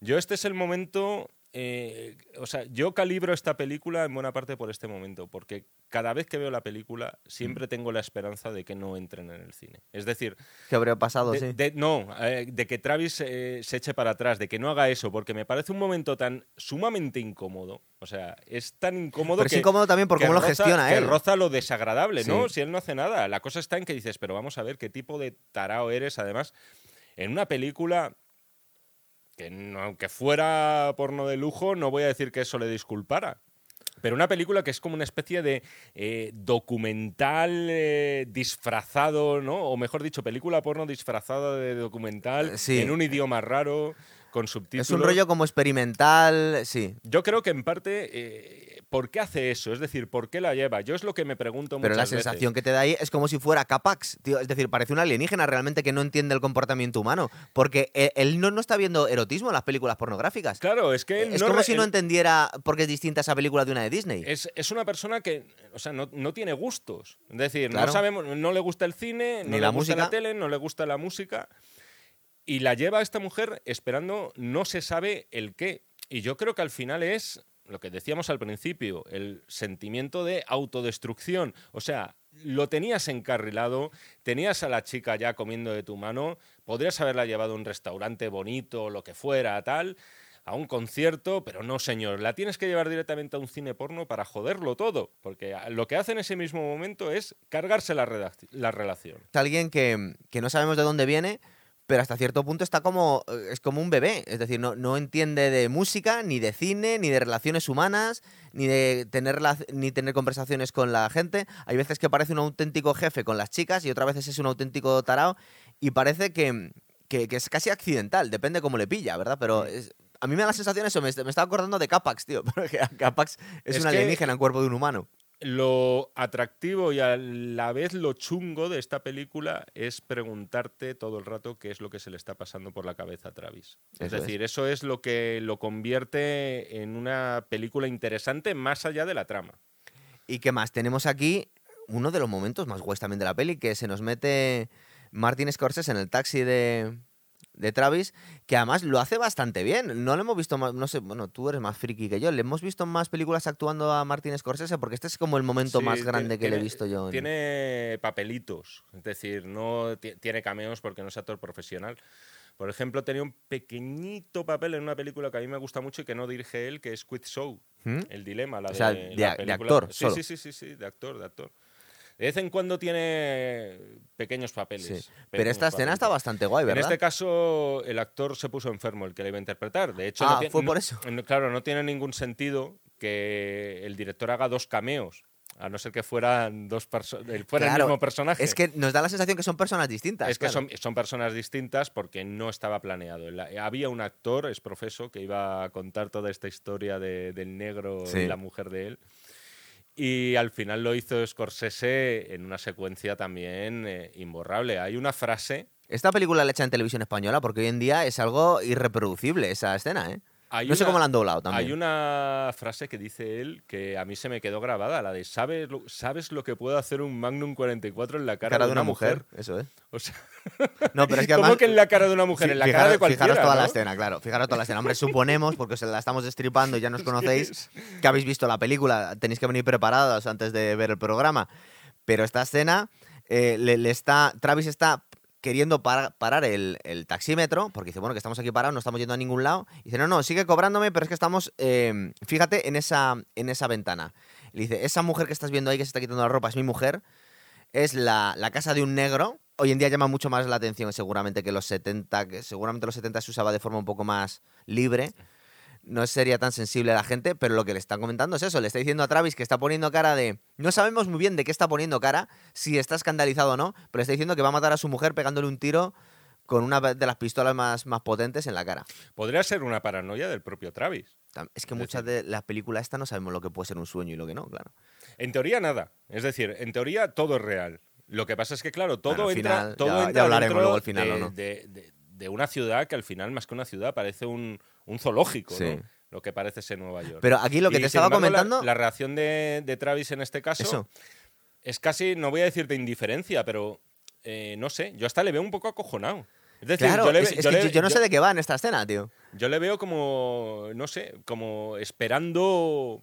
Yo este es el momento, eh, o sea, yo calibro esta película en buena parte por este momento, porque cada vez que veo la película Mm. siempre tengo la esperanza de que no entren en el cine. Es decir, ¿Qué habría pasado? de, sí. de- no, eh, de que Travis eh, se eche para atrás, de que no haga eso, porque me parece un momento tan sumamente incómodo. O sea, es tan incómodo Pero que. es incómodo también por que cómo lo roza- gestiona que él. roza lo desagradable, ¿no? Si él no hace nada. La cosa está en que dices, pero vamos a ver qué tipo de tarao eres. Además, en una película que no- aunque fuera porno de lujo, no voy a decir que eso le disculpara. Pero una película que es como una especie de eh, documental eh, disfrazado, ¿no? O mejor dicho, película porno disfrazada de documental Eh, sí. en un idioma raro, con subtítulos. Es un rollo como experimental, sí. Yo creo que en parte, eh, ¿por qué hace eso? Es decir, ¿por qué la lleva? Yo es lo que me pregunto Pero la veces. sensación que te da ahí es como si fuera Capax, tío. Es decir, parece un alienígena realmente que no entiende el comportamiento humano. Porque e- él no, no está viendo erotismo en las películas pornográficas. Claro, es que él es no como si no entendiera por qué es distinta esa película de una de Disney. Es, es una persona que, o sea, no, no tiene gustos. Es decir, Claro. no sabemos, no le gusta el cine, no Ni le la gusta música. la tele, no le gusta la música. Y la lleva a esta mujer esperando no se sabe el qué. Y yo creo que al final es lo que decíamos al principio, el sentimiento de autodestrucción. O sea, lo tenías encarrilado, tenías a la chica ya comiendo de tu mano, podrías haberla llevado a un restaurante bonito, lo que fuera, tal, a un concierto, pero no, señor, la tienes que llevar directamente a un cine porno para joderlo todo, porque lo que hace en ese mismo momento es cargarse la, relación. Alguien que, que no sabemos de dónde viene, pero hasta cierto punto está como. eh, es como un bebé. Es decir, no, no entiende de música, ni de cine, ni de relaciones humanas, ni de tener rela- ni tener conversaciones con la gente. Hay veces que parece un auténtico jefe con las chicas y otras veces es un auténtico tarao. Y parece que, que- que es casi accidental, depende cómo le pilla, ¿verdad? Pero es- a mí me da la sensación eso, me, me estaba acordando de Capax, tío. Porque Capax es, Es un que- alienígena en cuerpo de un humano. Lo atractivo y a la vez lo chungo de esta película es preguntarte todo el rato qué es lo que se le está pasando por la cabeza a Travis. Es Eso es. decir, eso es lo que lo convierte en una película interesante más allá de la trama. ¿Y qué más? Tenemos aquí uno de los momentos más guays también de la peli, que se nos mete Martin Scorsese en el taxi de, de Travis, que además lo hace bastante bien. No le hemos visto más, no sé, bueno, tú eres más friki que yo, le hemos visto más películas actuando a Martin Scorsese porque este es como el momento Sí, más grande que le he visto yo. en- Tiene papelitos, es decir, no ti- tiene cameos porque no es actor profesional. Por ejemplo, tenía un pequeñito papel en una película que a mí me gusta mucho y que no dirige él, que es Quit Show, ¿Mm? El Dilema. La O sea, de, de la a- de película. actor, Sí, solo. sí, sí, sí, sí, de actor, de actor. De vez en cuando tiene pequeños papeles. Sí. Pero esta escena está bastante guay, En ¿verdad? este caso, el actor se puso enfermo, el que le iba a interpretar. De hecho, Ah, no fue por eso. no- claro, no tiene ningún sentido que el director haga dos cameos, a no ser que fueran dos fuera Claro, el mismo personaje. Es que nos da la sensación que son personas distintas. Es que son, son personas distintas porque no estaba planeado. La- había un actor, es profeso, que iba a contar toda esta historia de- del negro Sí. y la mujer de él. Y al final lo hizo Scorsese en una secuencia también eh, imborrable. Hay una frase Esta película la hecha en televisión española porque hoy en día es algo irreproducible esa escena, ¿eh? Hay no sé cómo la han doblado también. Hay una frase que dice él que a mí se me quedó grabada, la de ¿sabes lo, ¿sabes lo que puede hacer un Magnum 44 en la cara, cara de una mujer. Eso es. O sea, No, pero es que ¿cómo además... que en la cara de una mujer? Sí, en la fijaros, cara de cualquiera, fijaros toda la escena, claro. Fijaros toda la escena. Hombre, suponemos, porque se la estamos destripando y ya nos conocéis, que habéis visto la película. Tenéis que venir preparados antes de ver el programa. Pero esta escena, eh, le, le está, Travis está queriendo par- parar el, taxímetro, porque dice, bueno, que estamos aquí parados, no estamos yendo a ningún lado. Y dice, no, no, sigue cobrándome, pero es que estamos, eh, fíjate en esa, en esa ventana. Le dice, esa mujer que estás viendo ahí que se está quitando la ropa es mi mujer es la, la casa de un negro. Hoy en día llama mucho más la atención seguramente que los 70, que seguramente los 70 se usaba de forma un poco más libre. No sería tan sensible a la gente, pero lo que le están comentando es eso. Le está diciendo a Travis que está poniendo cara de... No sabemos muy bien de qué está poniendo cara, si está escandalizado o no, pero le está diciendo que va a matar a su mujer pegándole un tiro con una de las pistolas más, más potentes en la cara. Podría ser una paranoia del propio Travis. Es que muchas de las películas esta no sabemos lo que puede ser un sueño y lo que no, claro. En teoría nada. Es decir, en teoría todo es real. Lo que pasa es que, claro, todo Bueno, entra, final, todo ya- hablaremos dentro luego al final, de, ¿o no? de- de- de una ciudad que al final, más que una ciudad, parece un, un zoológico, Sí. ¿no? Lo que parece ser Nueva York. Pero aquí lo que Y, te estaba embargo, comentando... La, reacción de, de Travis en este caso Eso. es casi, no voy a decir de indiferencia, pero eh, no sé, yo hasta le veo un poco acojonado. Es decir, Claro, yo, le, es, ve- es yo que le- yo, yo no sé de qué va en esta escena, tío. yo le veo como, no sé, como esperando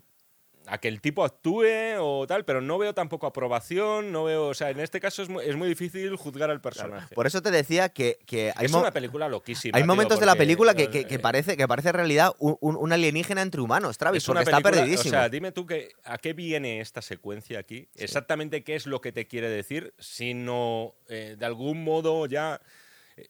a que el tipo actúe o tal, pero no veo tampoco aprobación, no veo, o sea, en este caso es muy, es muy difícil juzgar al personaje. Por eso te decía que, que hay, es una película loquísima. hay tío, momentos de la película que, eh, que- que parece, que parece en realidad un, alienígena entre humanos, Travis, es porque está perdidísimo. O sea, dime tú que, a qué viene esta secuencia aquí, exactamente qué es lo que te quiere decir, sino eh, de algún modo ya eh,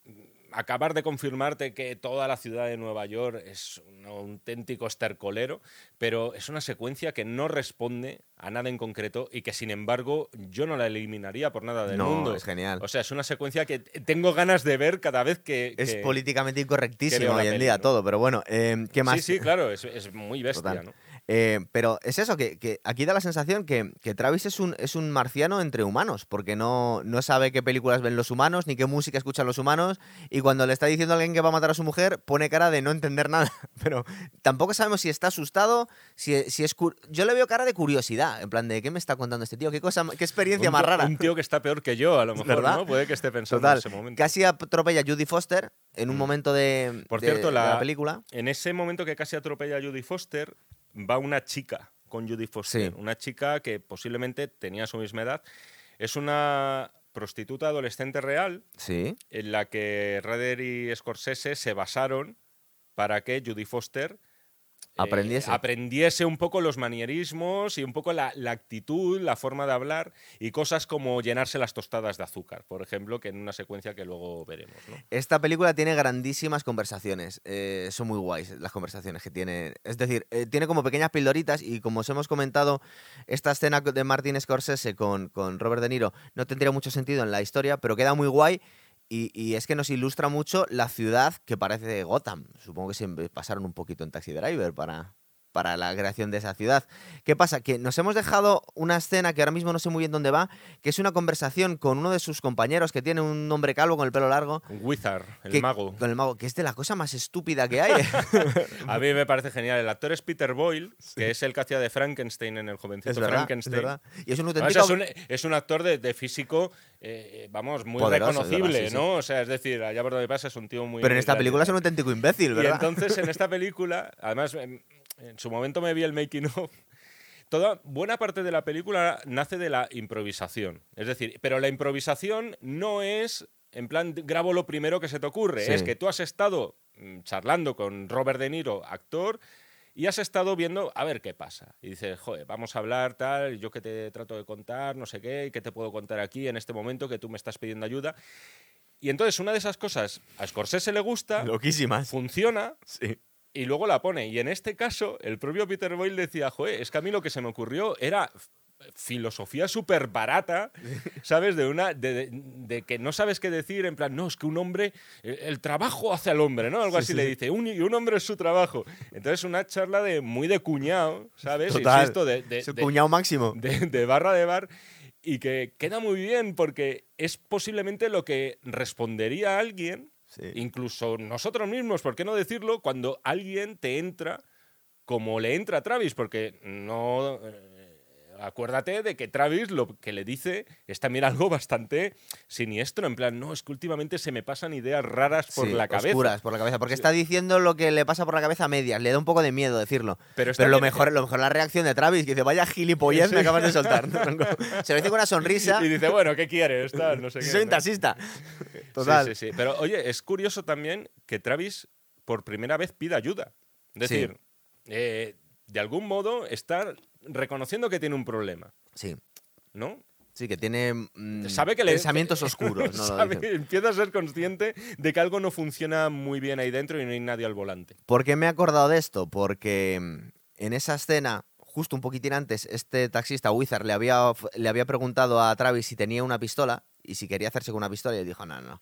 acabar de confirmarte que toda la ciudad de Nueva York es un auténtico estercolero, pero es una secuencia que no responde a nada en concreto y que sin embargo yo no la eliminaría por nada del no, mundo. es genial. O sea, es una secuencia que tengo ganas de ver cada vez que... es que- políticamente incorrectísimo hoy en día ¿no? todo, pero bueno, eh, ¿qué más? Sí, sí, claro, es, es muy bestia, Total. ¿no? Eh, pero es eso, que, que aquí da la sensación que, que Travis es un, es un marciano entre humanos, porque no, no sabe qué películas ven los humanos, ni qué música escuchan los humanos, y cuando le está diciendo a alguien que va a matar a su mujer, pone cara de no entender nada. Pero tampoco sabemos si está asustado, si, si es... Yo le veo cara de curiosidad, en plan de, ¿qué me está contando este tío? ¿Qué, cosa, qué experiencia Un más rara? Un tío que está peor que yo, a lo mejor, ¿Verdad? ¿no? Puede que esté pensando Total, en ese momento. casi atropella a Judy Foster en un Mm. momento de, Por de- cierto, de la la- película. En ese momento que casi atropella a Judy Foster, va una chica con Judy Foster. Sí. Una chica que posiblemente tenía su misma edad. Es una prostituta adolescente real Sí. en la que Redder y Scorsese se basaron para que Judy Foster eh, Aprendiese. aprendiese un poco los manierismos y un poco la, la actitud, la forma de hablar y cosas como llenarse las tostadas de azúcar, por ejemplo, que en una secuencia que luego veremos. ¿no? Esta película tiene grandísimas conversaciones. eh, son muy guays las conversaciones que tiene. Es decir, eh, tiene como pequeñas pildoritas y como os hemos comentado, esta escena de Martin Scorsese con, con Robert De Niro no tendría mucho sentido en la historia, pero queda muy guay. Y, y es que nos ilustra mucho la ciudad que parece Gotham. Supongo que se pasaron un poquito en Taxi Driver para, para la creación de esa ciudad. ¿Qué pasa? Que nos hemos dejado una escena que ahora mismo no sé muy bien dónde va, que es una conversación con uno de sus compañeros que tiene un hombre calvo con el pelo largo. Wizard, el que- mago. Con el mago, que es de la cosa más estúpida que hay. A mí me parece genial. El actor es Peter Boyle, que es el que hacía de Frankenstein en el jovencito es verdad, es Frankenstein. verdad. Y es un auténtico... es, un, es un actor de, de físico, eh, vamos, muy Poderoso, es verdad, reconocible, sí. ¿no? O sea, es decir, allá por donde pasa es un tío muy. Pero en esta película es un auténtico imbécil, Y ¿verdad? entonces en esta película, además, en, en su momento me vi el making of. Toda buena parte de la película nace de la improvisación. Es decir, pero la improvisación no es en plan grabo lo primero que se te ocurre. Sí. Es que tú has estado mm, charlando con Robert De Niro, actor, y has estado viendo a ver qué pasa. Y dices, joder, vamos a hablar tal, yo que te trato de contar, no sé qué, y qué te puedo contar aquí en este momento que tú me estás pidiendo ayuda. Y entonces una de esas cosas a Scorsese le gusta, Loquísimas. funciona Sí. Y luego la pone. Y en este caso, el propio Peter Boyle decía, joder, es que a mí lo que se me ocurrió era filosofía súper barata, ¿sabes? De una de, de- de que no sabes qué decir, en plan, no, es que un hombre, el, el trabajo hace al hombre, ¿no? Algo Sí, así sí, le dice, un, y un hombre es su trabajo. Entonces, una charla de muy de cuñado, ¿sabes? Total. Insisto, de, de- Su cuñado máximo. de, de barra de bar y que queda muy bien porque es posiblemente lo que respondería a alguien Sí. incluso nosotros mismos, ¿por qué no decirlo? Cuando alguien te entra como le entra a Travis, porque no... acuérdate de que Travis lo que le dice es también algo bastante siniestro, en plan, no, es que últimamente se me pasan ideas raras por Sí, la cabeza. oscuras por la cabeza. Porque está diciendo lo que le pasa por la cabeza a medias. Le da un poco de miedo decirlo. Pero lo bien- mejor, lo mejor la reacción de Travis, que dice, vaya gilipollez me acabas de soltar. Se lo dice con una sonrisa. Y dice, bueno, ¿qué quieres? Tal, no sé qué, soy un ¿no? taxista. Total. Sí, sí, sí. Pero oye, es curioso también que Travis por primera vez pida ayuda. Es Sí. decir, eh, de algún modo está reconociendo que tiene un problema, Sí. ¿no? Sí, que tiene mm, Sabe que le- pensamientos oscuros. ¿no? Sabe- empieza a ser consciente de que algo no funciona muy bien ahí dentro y no hay nadie al volante. ¿Por qué me he acordado de esto? Porque mm, en esa escena, justo un poquitín antes, este taxista Wizard le había, le había preguntado a Travis si tenía una pistola y si quería hacerse con una pistola y él dijo, no, no,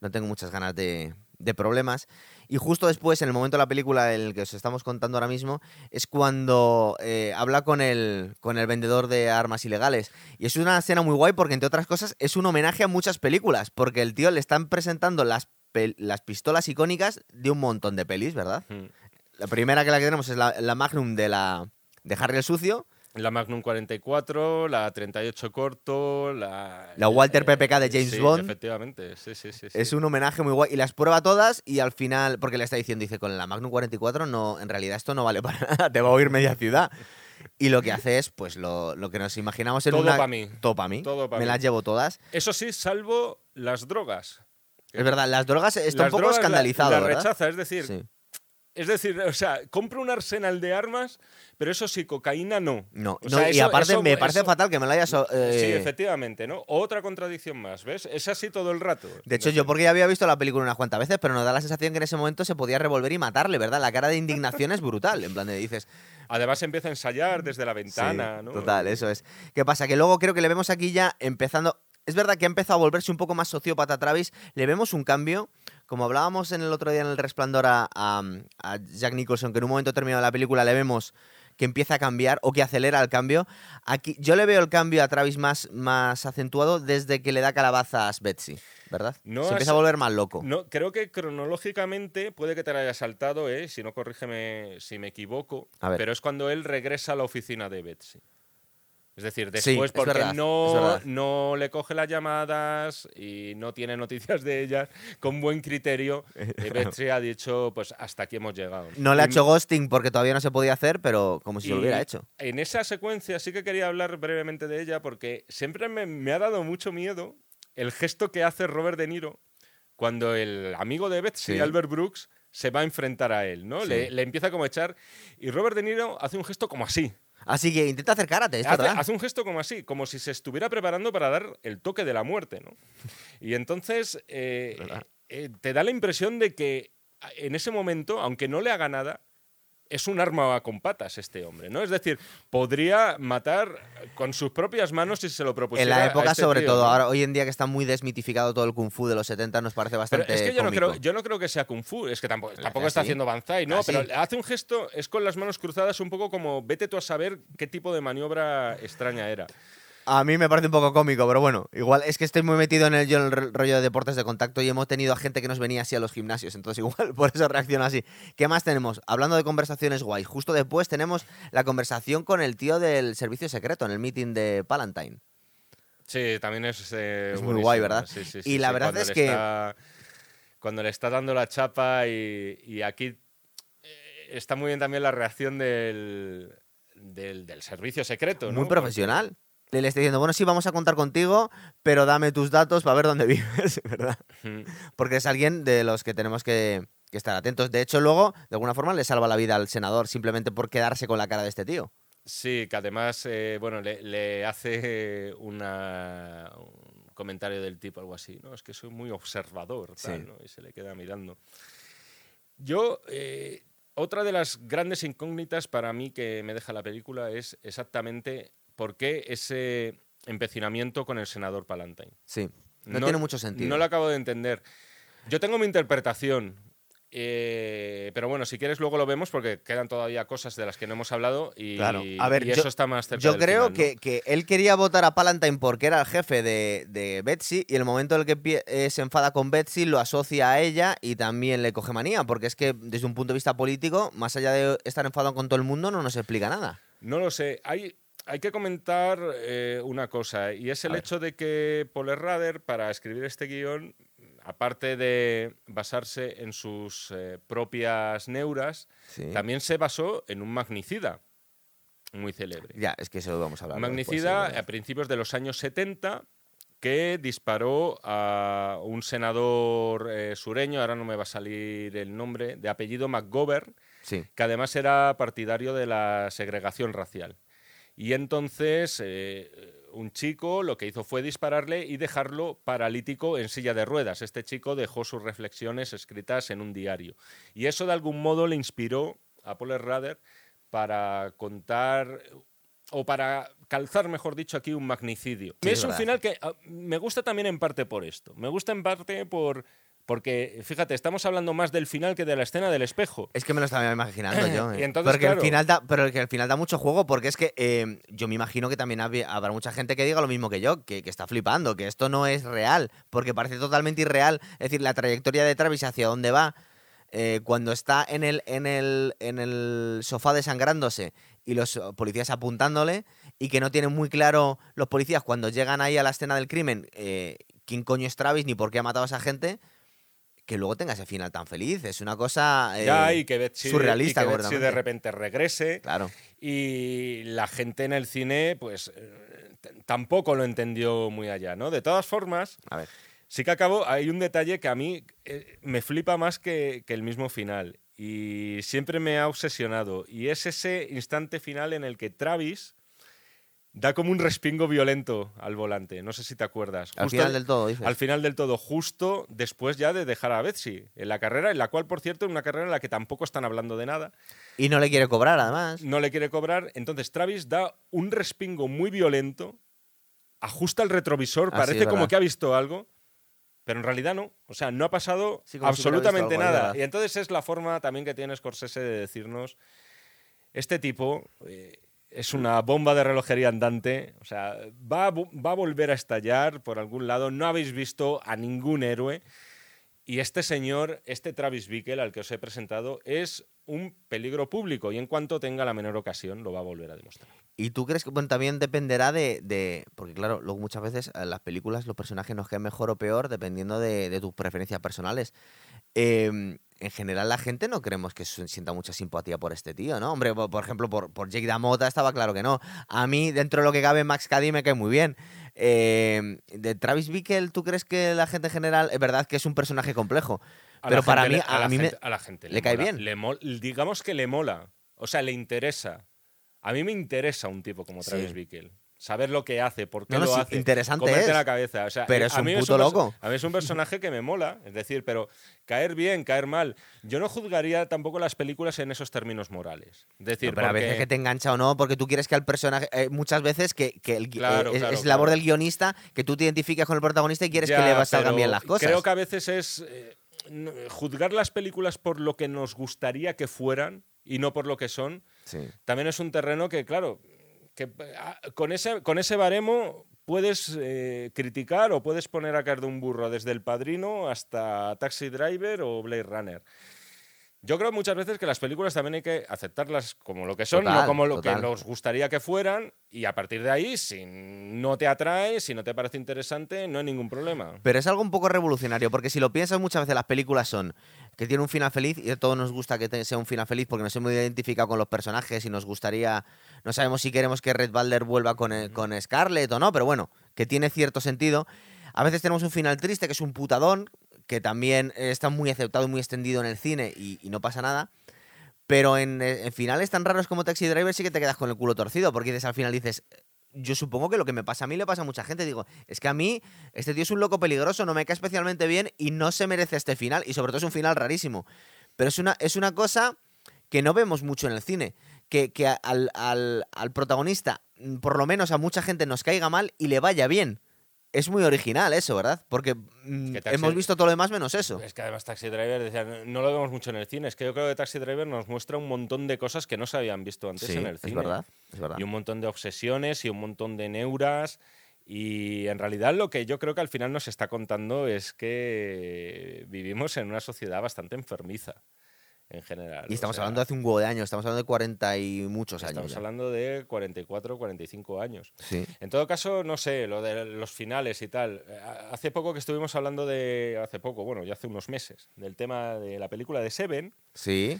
no tengo muchas ganas de, de problemas. Y justo después, en el momento de la película en el que os estamos contando ahora mismo, es cuando eh, habla con el, con el vendedor de armas ilegales. Y es una escena muy guay porque, entre otras cosas, es un homenaje a muchas películas, porque el tío le están presentando las, las pistolas icónicas de un montón de pelis, ¿verdad? Mm. La primera que la que tenemos es la, la Magnum de la de Harry el Sucio, La Magnum 44, la 38 corto, la... La Walter PPK de James sí, Bond. efectivamente, sí, sí, sí. es sí. un homenaje muy guay y las prueba todas y al final, porque le está diciendo, dice, con la Magnum 44 no, en realidad esto no vale para nada, te va a oír media ciudad. Y lo que hace es, pues, lo, lo que nos imaginamos en Todo una... pa' mí. Todo para mí. Todo pa' Me mí. las llevo todas. Eso sí, salvo las drogas. Es verdad, las drogas está Las un poco drogas escandalizado, la rechaza, es decir, Sí. Es decir, o sea, compro un arsenal de armas, pero eso sí, cocaína no. No, O no, sea, y eso- aparte eso- me parece eso- fatal que me lo hayas... eh, Sí, efectivamente, ¿no? Otra contradicción más, ¿ves? Es así todo el rato. De hecho, yo porque ya había visto la película unas cuantas veces, pero nos da la sensación que en ese momento se podía revolver y matarle, ¿verdad? La cara de indignación es brutal. En plan de dices, Además empieza a ensayar desde la ventana, Sí, ¿no? Total, eso es. ¿Qué pasa? Que luego creo que le vemos aquí ya empezando. Es verdad que ha empezado a volverse un poco más sociópata a Travis. Le vemos un cambio. Como hablábamos en el otro día en El Resplandor a, a- a Jack Nicholson, que en un momento determinado de la película le vemos que empieza a cambiar o que acelera el cambio. Aquí yo le veo el cambio a Travis más, más acentuado desde que le da calabazas Betsy, ¿verdad? No Se has- empieza a volver más loco. No, creo que cronológicamente puede que te la haya saltado, ¿eh? Si no, corrígeme si me equivoco. Pero es cuando él regresa a la oficina de Betsy. Es decir, después es porque verdad, no, no le coge las llamadas y no tiene noticias de ellas con buen criterio, eh, Betsy ha dicho, pues hasta aquí hemos llegado. No le ha hecho ghosting porque todavía no se podía hacer, pero como si lo hubiera hecho. En esa secuencia sí que quería hablar brevemente de ella porque siempre me, me ha dado mucho miedo el gesto que hace Robert De Niro cuando el amigo de Betsy, Sí. Albert Brooks, se va a enfrentar a él, ¿no? Sí. Le, le empieza como a echar y Robert De Niro hace un gesto como así. Así que intenta hacer karate, es Hace, verdad. hace un gesto como así, como si se estuviera preparando para dar el toque de la muerte, ¿no? Y entonces eh, eh, te da la impresión de que en ese momento, aunque no le haga nada, es un arma con patas este hombre, ¿no? Es decir, podría matar con sus propias manos si se lo propusiera. En la a época, este sobre tío, todo, ¿no? ahora hoy en día que está muy desmitificado todo el kung fu de los 70, nos parece Pero bastante. es que yo no, creo, yo no creo que sea Kung Fu, es que tampoco, tampoco está haciendo Banzai, ¿no? Así. Pero hace un gesto, es con las manos cruzadas, un poco como vete tú a saber qué tipo de maniobra extraña era. A mí me parece un poco cómico, pero bueno, igual es que estoy muy metido en el, yo en el ro- rollo de deportes de contacto y hemos tenido a gente que nos venía así a los gimnasios, entonces igual por eso reacciono así. ¿Qué más tenemos? Hablando de conversaciones guay, justo después tenemos la conversación con el tío del servicio secreto en el meeting de Palantine. Sí, también es. eh, Es muy guay. ¿verdad? Sí, sí, Y la verdad es que- está- cuando le está dando la chapa y, y aquí eh, está muy bien también la reacción del, del, del servicio secreto, ¿no? Muy profesional. Le le está diciendo, bueno, sí, vamos a contar contigo, pero dame tus datos para ver dónde vives, ¿verdad? Porque- es alguien de los que tenemos que, que estar atentos. De hecho, luego, de alguna forma, le salva la vida al senador simplemente por quedarse con la cara de este tío. Sí, que además, eh, bueno, le, le hace una, un comentario del tipo, algo así, ¿no? Es que soy muy observador, tal, Sí. ¿no? Y se le queda mirando. Yo, eh, otra de las grandes incógnitas para mí que me deja la película es exactamente por qué ese empecinamiento con el senador Palantine. Sí. No, tiene mucho sentido. No lo acabo de entender. Yo tengo mi interpretación, eh, pero bueno, si quieres luego lo vemos porque quedan todavía cosas de las que no hemos hablado y, Claro. A ver, y yo- eso está más cerca Yo del creo final, ¿no? que, que él quería votar a Palantine porque era el jefe de, de Betsy y el momento en el que eh, se enfada con Betsy lo asocia a ella y también le coge manía, porque es que desde un punto de vista político, más allá de estar enfadado con todo el mundo, no nos explica nada. No lo sé. Hay, hay que comentar eh, una cosa, y es el A ver. hecho de que Paul Rader, para escribir este guion, aparte de basarse en sus eh, propias neuras, Sí. también se basó en un magnicida muy célebre. Ya, es que eso lo vamos a hablar. Después, magnicida verdad. a principios de los años 70 que disparó a un senador eh, sureño, ahora no me va a salir el nombre, de apellido McGovern, Sí. que además era partidario de la segregación racial. Y entonces eh, un chico lo que hizo fue dispararle y dejarlo paralítico en silla de ruedas. Este chico dejó sus reflexiones escritas en un diario. Y eso de algún modo le inspiró a Paul Rader para contar o para calzar, mejor dicho, aquí un magnicidio. Sí, es un verdad. final que ah, me gusta también en parte por esto. Me gusta en parte por porque, fíjate, estamos hablando más del final que de la escena del espejo. Es que me lo estaba imaginando yo. Eh. entonces, porque claro. el final da, pero que al final da mucho juego, porque es que eh, yo me imagino que también hab- habrá mucha gente que diga lo mismo que yo, que, que está flipando, que esto no es real, porque parece totalmente irreal. Es decir, la trayectoria de Travis hacia dónde va, eh, cuando está en el, en, el, en el sofá desangrándose y los policías apuntándole, y que no tienen muy claro los policías cuando llegan ahí a la escena del crimen eh, quién coño es Travis ni por qué ha matado a esa gente. Que luego tenga ese final tan feliz. Es una cosa. eh, ya, y que Betsy, surrealista, y que Betsy de repente regrese. Claro. Y la gente en el cine, pues eh, tampoco lo entendió muy allá, ¿no? De todas formas, A ver. sí que acabo, hay un detalle que a mí eh, me flipa más que, que el mismo final. Y siempre me ha obsesionado. Y es ese instante final en el que Travis da como un respingo violento al volante. No sé si te acuerdas. Al final del todo, dices. al final del todo, justo después ya de dejar a Betsy en la carrera, en la cual, por cierto, es una carrera en la que tampoco están hablando de nada. Y no le quiere cobrar, además. No le quiere cobrar. Entonces Travis da un respingo muy violento, ajusta el retrovisor, Ah, parece como que ha visto algo, pero en realidad no. O sea, no ha pasado Sí, si absolutamente algo, nada. Y entonces es la forma también que tiene Scorsese de decirnos, este tipo eh, es una bomba de relojería andante, o sea, va a, volver a estallar por algún lado, no habéis visto a ningún héroe. Y este señor, este Travis Bickle al que os he presentado, es un peligro público y en cuanto tenga la menor ocasión lo va a volver a demostrar. ¿Y tú crees que bueno, también dependerá de, de- Porque claro, luego muchas veces en las películas los personajes nos quedan mejor o peor dependiendo de, de tus preferencias personales. Eh, en general la gente no creemos que sienta mucha simpatía por este tío, ¿no? Hombre, por, por ejemplo, por, por Jake Damota estaba claro que no. A mí, dentro de lo que cabe, Max Cady me cae muy bien. Eh, de Travis Bickle, ¿tú crees que la gente en general... Es verdad que es un personaje complejo. A Pero para mí- le- a, a la me- gente, a la gente le cae mola, bien. le mol- digamos que le mola, o sea, le interesa. A mí me interesa un tipo como Travis Sí. Bickle. Saber lo que hace, por qué No, no, lo hace. interesante comerte es. la cabeza. O sea, Pero eh, es a un mí puto loco. A mí es un personaje que me mola. Es decir, pero caer bien, caer mal. Yo no juzgaría tampoco las películas en esos términos morales. Es decir, No, pero a veces que te engancha o no, porque tú quieres que al personaje. eh, muchas veces que, que el Claro, eh, es, claro, es labor claro. del guionista que tú te identifiques con el protagonista y quieres Ya, que le salgan bien las cosas. Creo que a veces es eh, juzgar las películas por lo que nos gustaría que fueran y no por lo que son. Sí. También es un terreno que, claro, que ah, con ese, con ese baremo puedes eh, criticar o puedes poner a caer de un burro desde El Padrino hasta Taxi Driver o Blade Runner. Yo creo muchas veces que las películas también hay que aceptarlas como lo que son, no como lo total. que nos gustaría que fueran, y a partir de ahí, si no te atrae, si no te parece interesante, no hay ningún problema. Pero es algo un poco revolucionario, porque si lo piensas muchas veces las películas son que tiene un final feliz y a todos nos gusta que sea un final feliz porque nos hemos identificado con los personajes y nos gustaría, no sabemos si queremos que Red Balder vuelva con, eh, con Scarlett o no, pero bueno, que tiene cierto sentido. A veces tenemos un final triste que es un putadón, que también está muy aceptado y muy extendido en el cine y, y no pasa nada. Pero en, en finales tan raros como Taxi Driver sí que te quedas con el culo torcido, porque dices al final dices, yo supongo que lo que me pasa a mí le pasa a mucha gente. Digo, es que a mí este tío es un loco peligroso, no me cae especialmente bien y no se merece este final. Y sobre todo es un final rarísimo. Pero es una, es una cosa que no vemos mucho en el cine. Que, que al, al- al protagonista, por lo menos a mucha gente, nos caiga mal y le vaya bien. Es muy original eso, ¿verdad? Porque mm, Taxi- hemos visto todo lo demás menos eso. Es que además Taxi Driver, decía, no- lo vemos mucho en el cine. Es que yo creo que Taxi Driver nos muestra un montón de cosas que no se habían visto antes Sí, en el es cine. verdad, es verdad. Y un montón de obsesiones y un montón de neuras. Y en realidad lo que yo creo que al final nos está contando es que vivimos en una sociedad bastante enfermiza en general. Y O estamos sea, hablando de hace un huevo de años, estamos hablando de 40 y muchos años. Estamos hablando de 44, 45 años. Sí. En todo caso, no sé, lo de los finales y tal. Eh, Hace poco que estuvimos hablando de. Hace poco, bueno, ya hace unos meses, del tema de la película de Seven. Sí.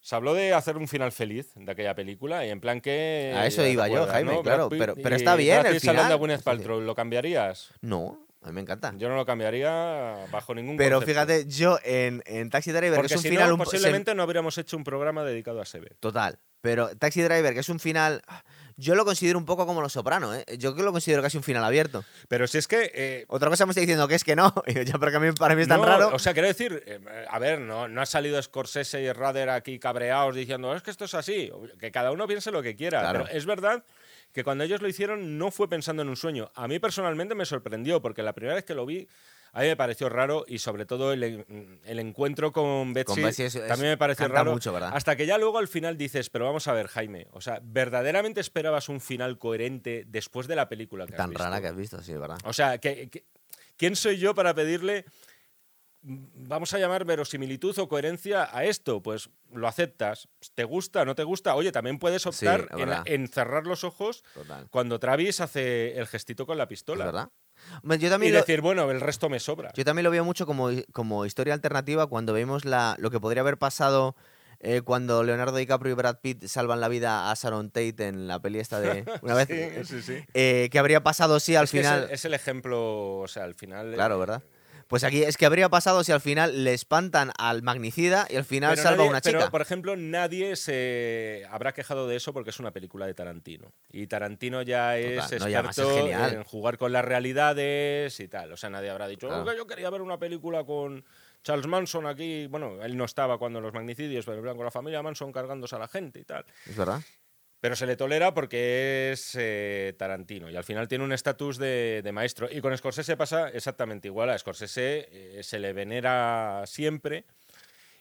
Se habló de hacer un final feliz de aquella película y en plan que. A eso iba yo, Jaime, ¿no? claro, pero- está bien el final. de Gwyneth Paltrow, ¿lo cambiarías? No, a mí me encanta. Yo no lo cambiaría bajo ningún Pero concepto. fíjate, yo en, en Taxi Driver, Porque que es un si final no, un po- se- posiblemente no habríamos hecho un programa dedicado a Seven. Total. Pero Taxi Driver, que es un final. Yo lo considero un poco como Los Soprano, ¿eh? Yo que lo considero casi un final abierto. Pero si es que. eh, Otra cosa me está diciendo que es que no. Y yo, ya, pero que a mí, para mí es tan no, raro. O sea, quiero decir, eh, a ver, no, no ha salido Scorsese y Rader aquí cabreados diciendo, es que esto es así. Que cada uno piense lo que quiera. Claro. Pero es verdad que cuando ellos lo hicieron no fue pensando en un sueño. A mí personalmente me sorprendió porque la primera vez que lo vi a mí me pareció raro y sobre todo el, el encuentro con Betsy, Con Betsy es- es- también me pareció raro. Hasta que ya luego al final dices, pero vamos a ver, Jaime, o sea, ¿verdaderamente esperabas un final coherente después de la película que has tan visto? rara que has visto, sí, verdad. O sea, que- que- ¿quién soy yo para pedirle, vamos a llamar verosimilitud o coherencia a esto? Pues lo aceptas. ¿Te gusta? ¿No te gusta? Oye, también puedes optar en, cerrar los ojos Total. cuando Travis hace el gestito con la Es pistola. verdad. Yo Y también lo- decir, bueno, el resto me sobra. Yo también lo veo mucho como, como historia alternativa cuando vemos la, lo que podría haber pasado eh, cuando Leonardo DiCaprio y Brad Pitt salvan la vida a Sharon Tate en la peli esta de una vez. Sí, sí, sí. eh, que habría pasado si al Es que es final. el- es el ejemplo, o sea, al final... Claro, eh, ¿verdad? Pues aquí es que habría pasado si al final le espantan al magnicida y al final Pero salva a una pero, chica. por ejemplo, nadie se habrá quejado de eso porque es una película de Tarantino. Y Tarantino ya es Total, no, es experto en jugar con las realidades y tal. O sea, nadie habrá dicho, Claro. "Oiga, yo quería ver una película con Charles Manson aquí. Bueno, él no estaba cuando los magnicidios, pero en plan, con la familia Manson cargándose a la gente y tal. Es verdad. Pero se le tolera porque es eh, Tarantino y al final tiene un estatus de, de maestro. Y con Scorsese pasa exactamente igual. A Scorsese eh, se le venera siempre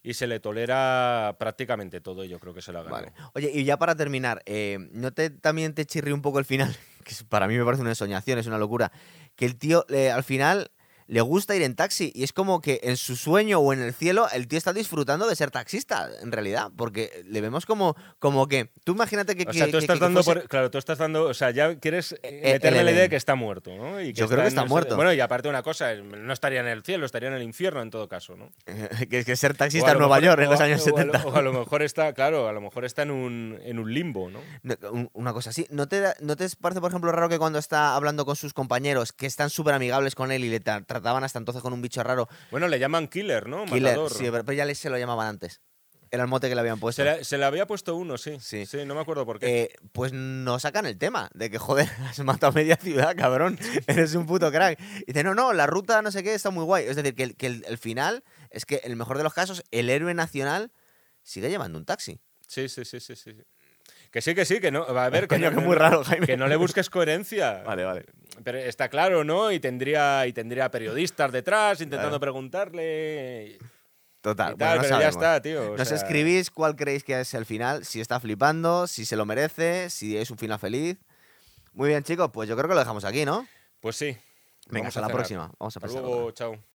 y se le tolera prácticamente todo. Y yo creo que se lo ha. Oye, y ya para terminar, eh, ¿no te también te chirrió un poco el final? Que para mí me parece una ensoñación, es una locura. Que el tío al final le gusta ir en taxi y es como que en su sueño o en el cielo el tío está disfrutando de ser taxista, en realidad, porque le vemos como, como que. Tú imagínate que. O sea, tú que- estás que dando fuese- por, claro, tú estás dando, o sea, ya quieres eh, Eh, meterme el la idea de que está muerto, ¿no? Y Yo creo que está no sé- muerto. Bueno, y aparte una cosa, no estaría en el cielo, estaría en el infierno en todo caso, ¿no? que, que ser taxista en Nueva mejor- York en los años o a lo- 70. O a lo mejor está, claro, a lo mejor está en un, en un limbo, ¿no? No, un- Una cosa así. ¿No te, ¿No te parece, por ejemplo, raro que cuando está hablando con sus compañeros, que están súper amigables con él y le trataban hasta entonces con un bicho raro, Bueno, le llaman killer, ¿no? Killer, Matador. sí, pero ya se lo llamaban antes. Era el mote que le habían puesto. Se le, se le había puesto uno, sí. Sí. Sí, no me acuerdo por qué. Eh, pues no sacan el tema de que, joder, has matado a media ciudad, cabrón. Eres un puto crack. Y dice, no, no, la ruta no sé qué está muy guay. Es decir, que, el, que el, el final es que, en el mejor de los casos, el héroe nacional sigue llevando un taxi. Sí, sí, sí, sí, sí. Que sí, que sí, que no. A ver, que, Coño, no, que no- muy raro, Jaime. que no le busques coherencia. Vale, vale. Pero está claro, ¿no? Y tendría, y tendría periodistas detrás intentando Claro. preguntarle. Total. tal, bueno, no pero ya está, tío. Nos sea, escribís cuál creéis que es el final, si está flipando, si se lo merece, si es un final feliz. Muy bien, chicos, pues yo creo que lo dejamos aquí, ¿no? Pues sí. Venga, hasta la próxima. Vamos a Hasta pasar. luego, chao.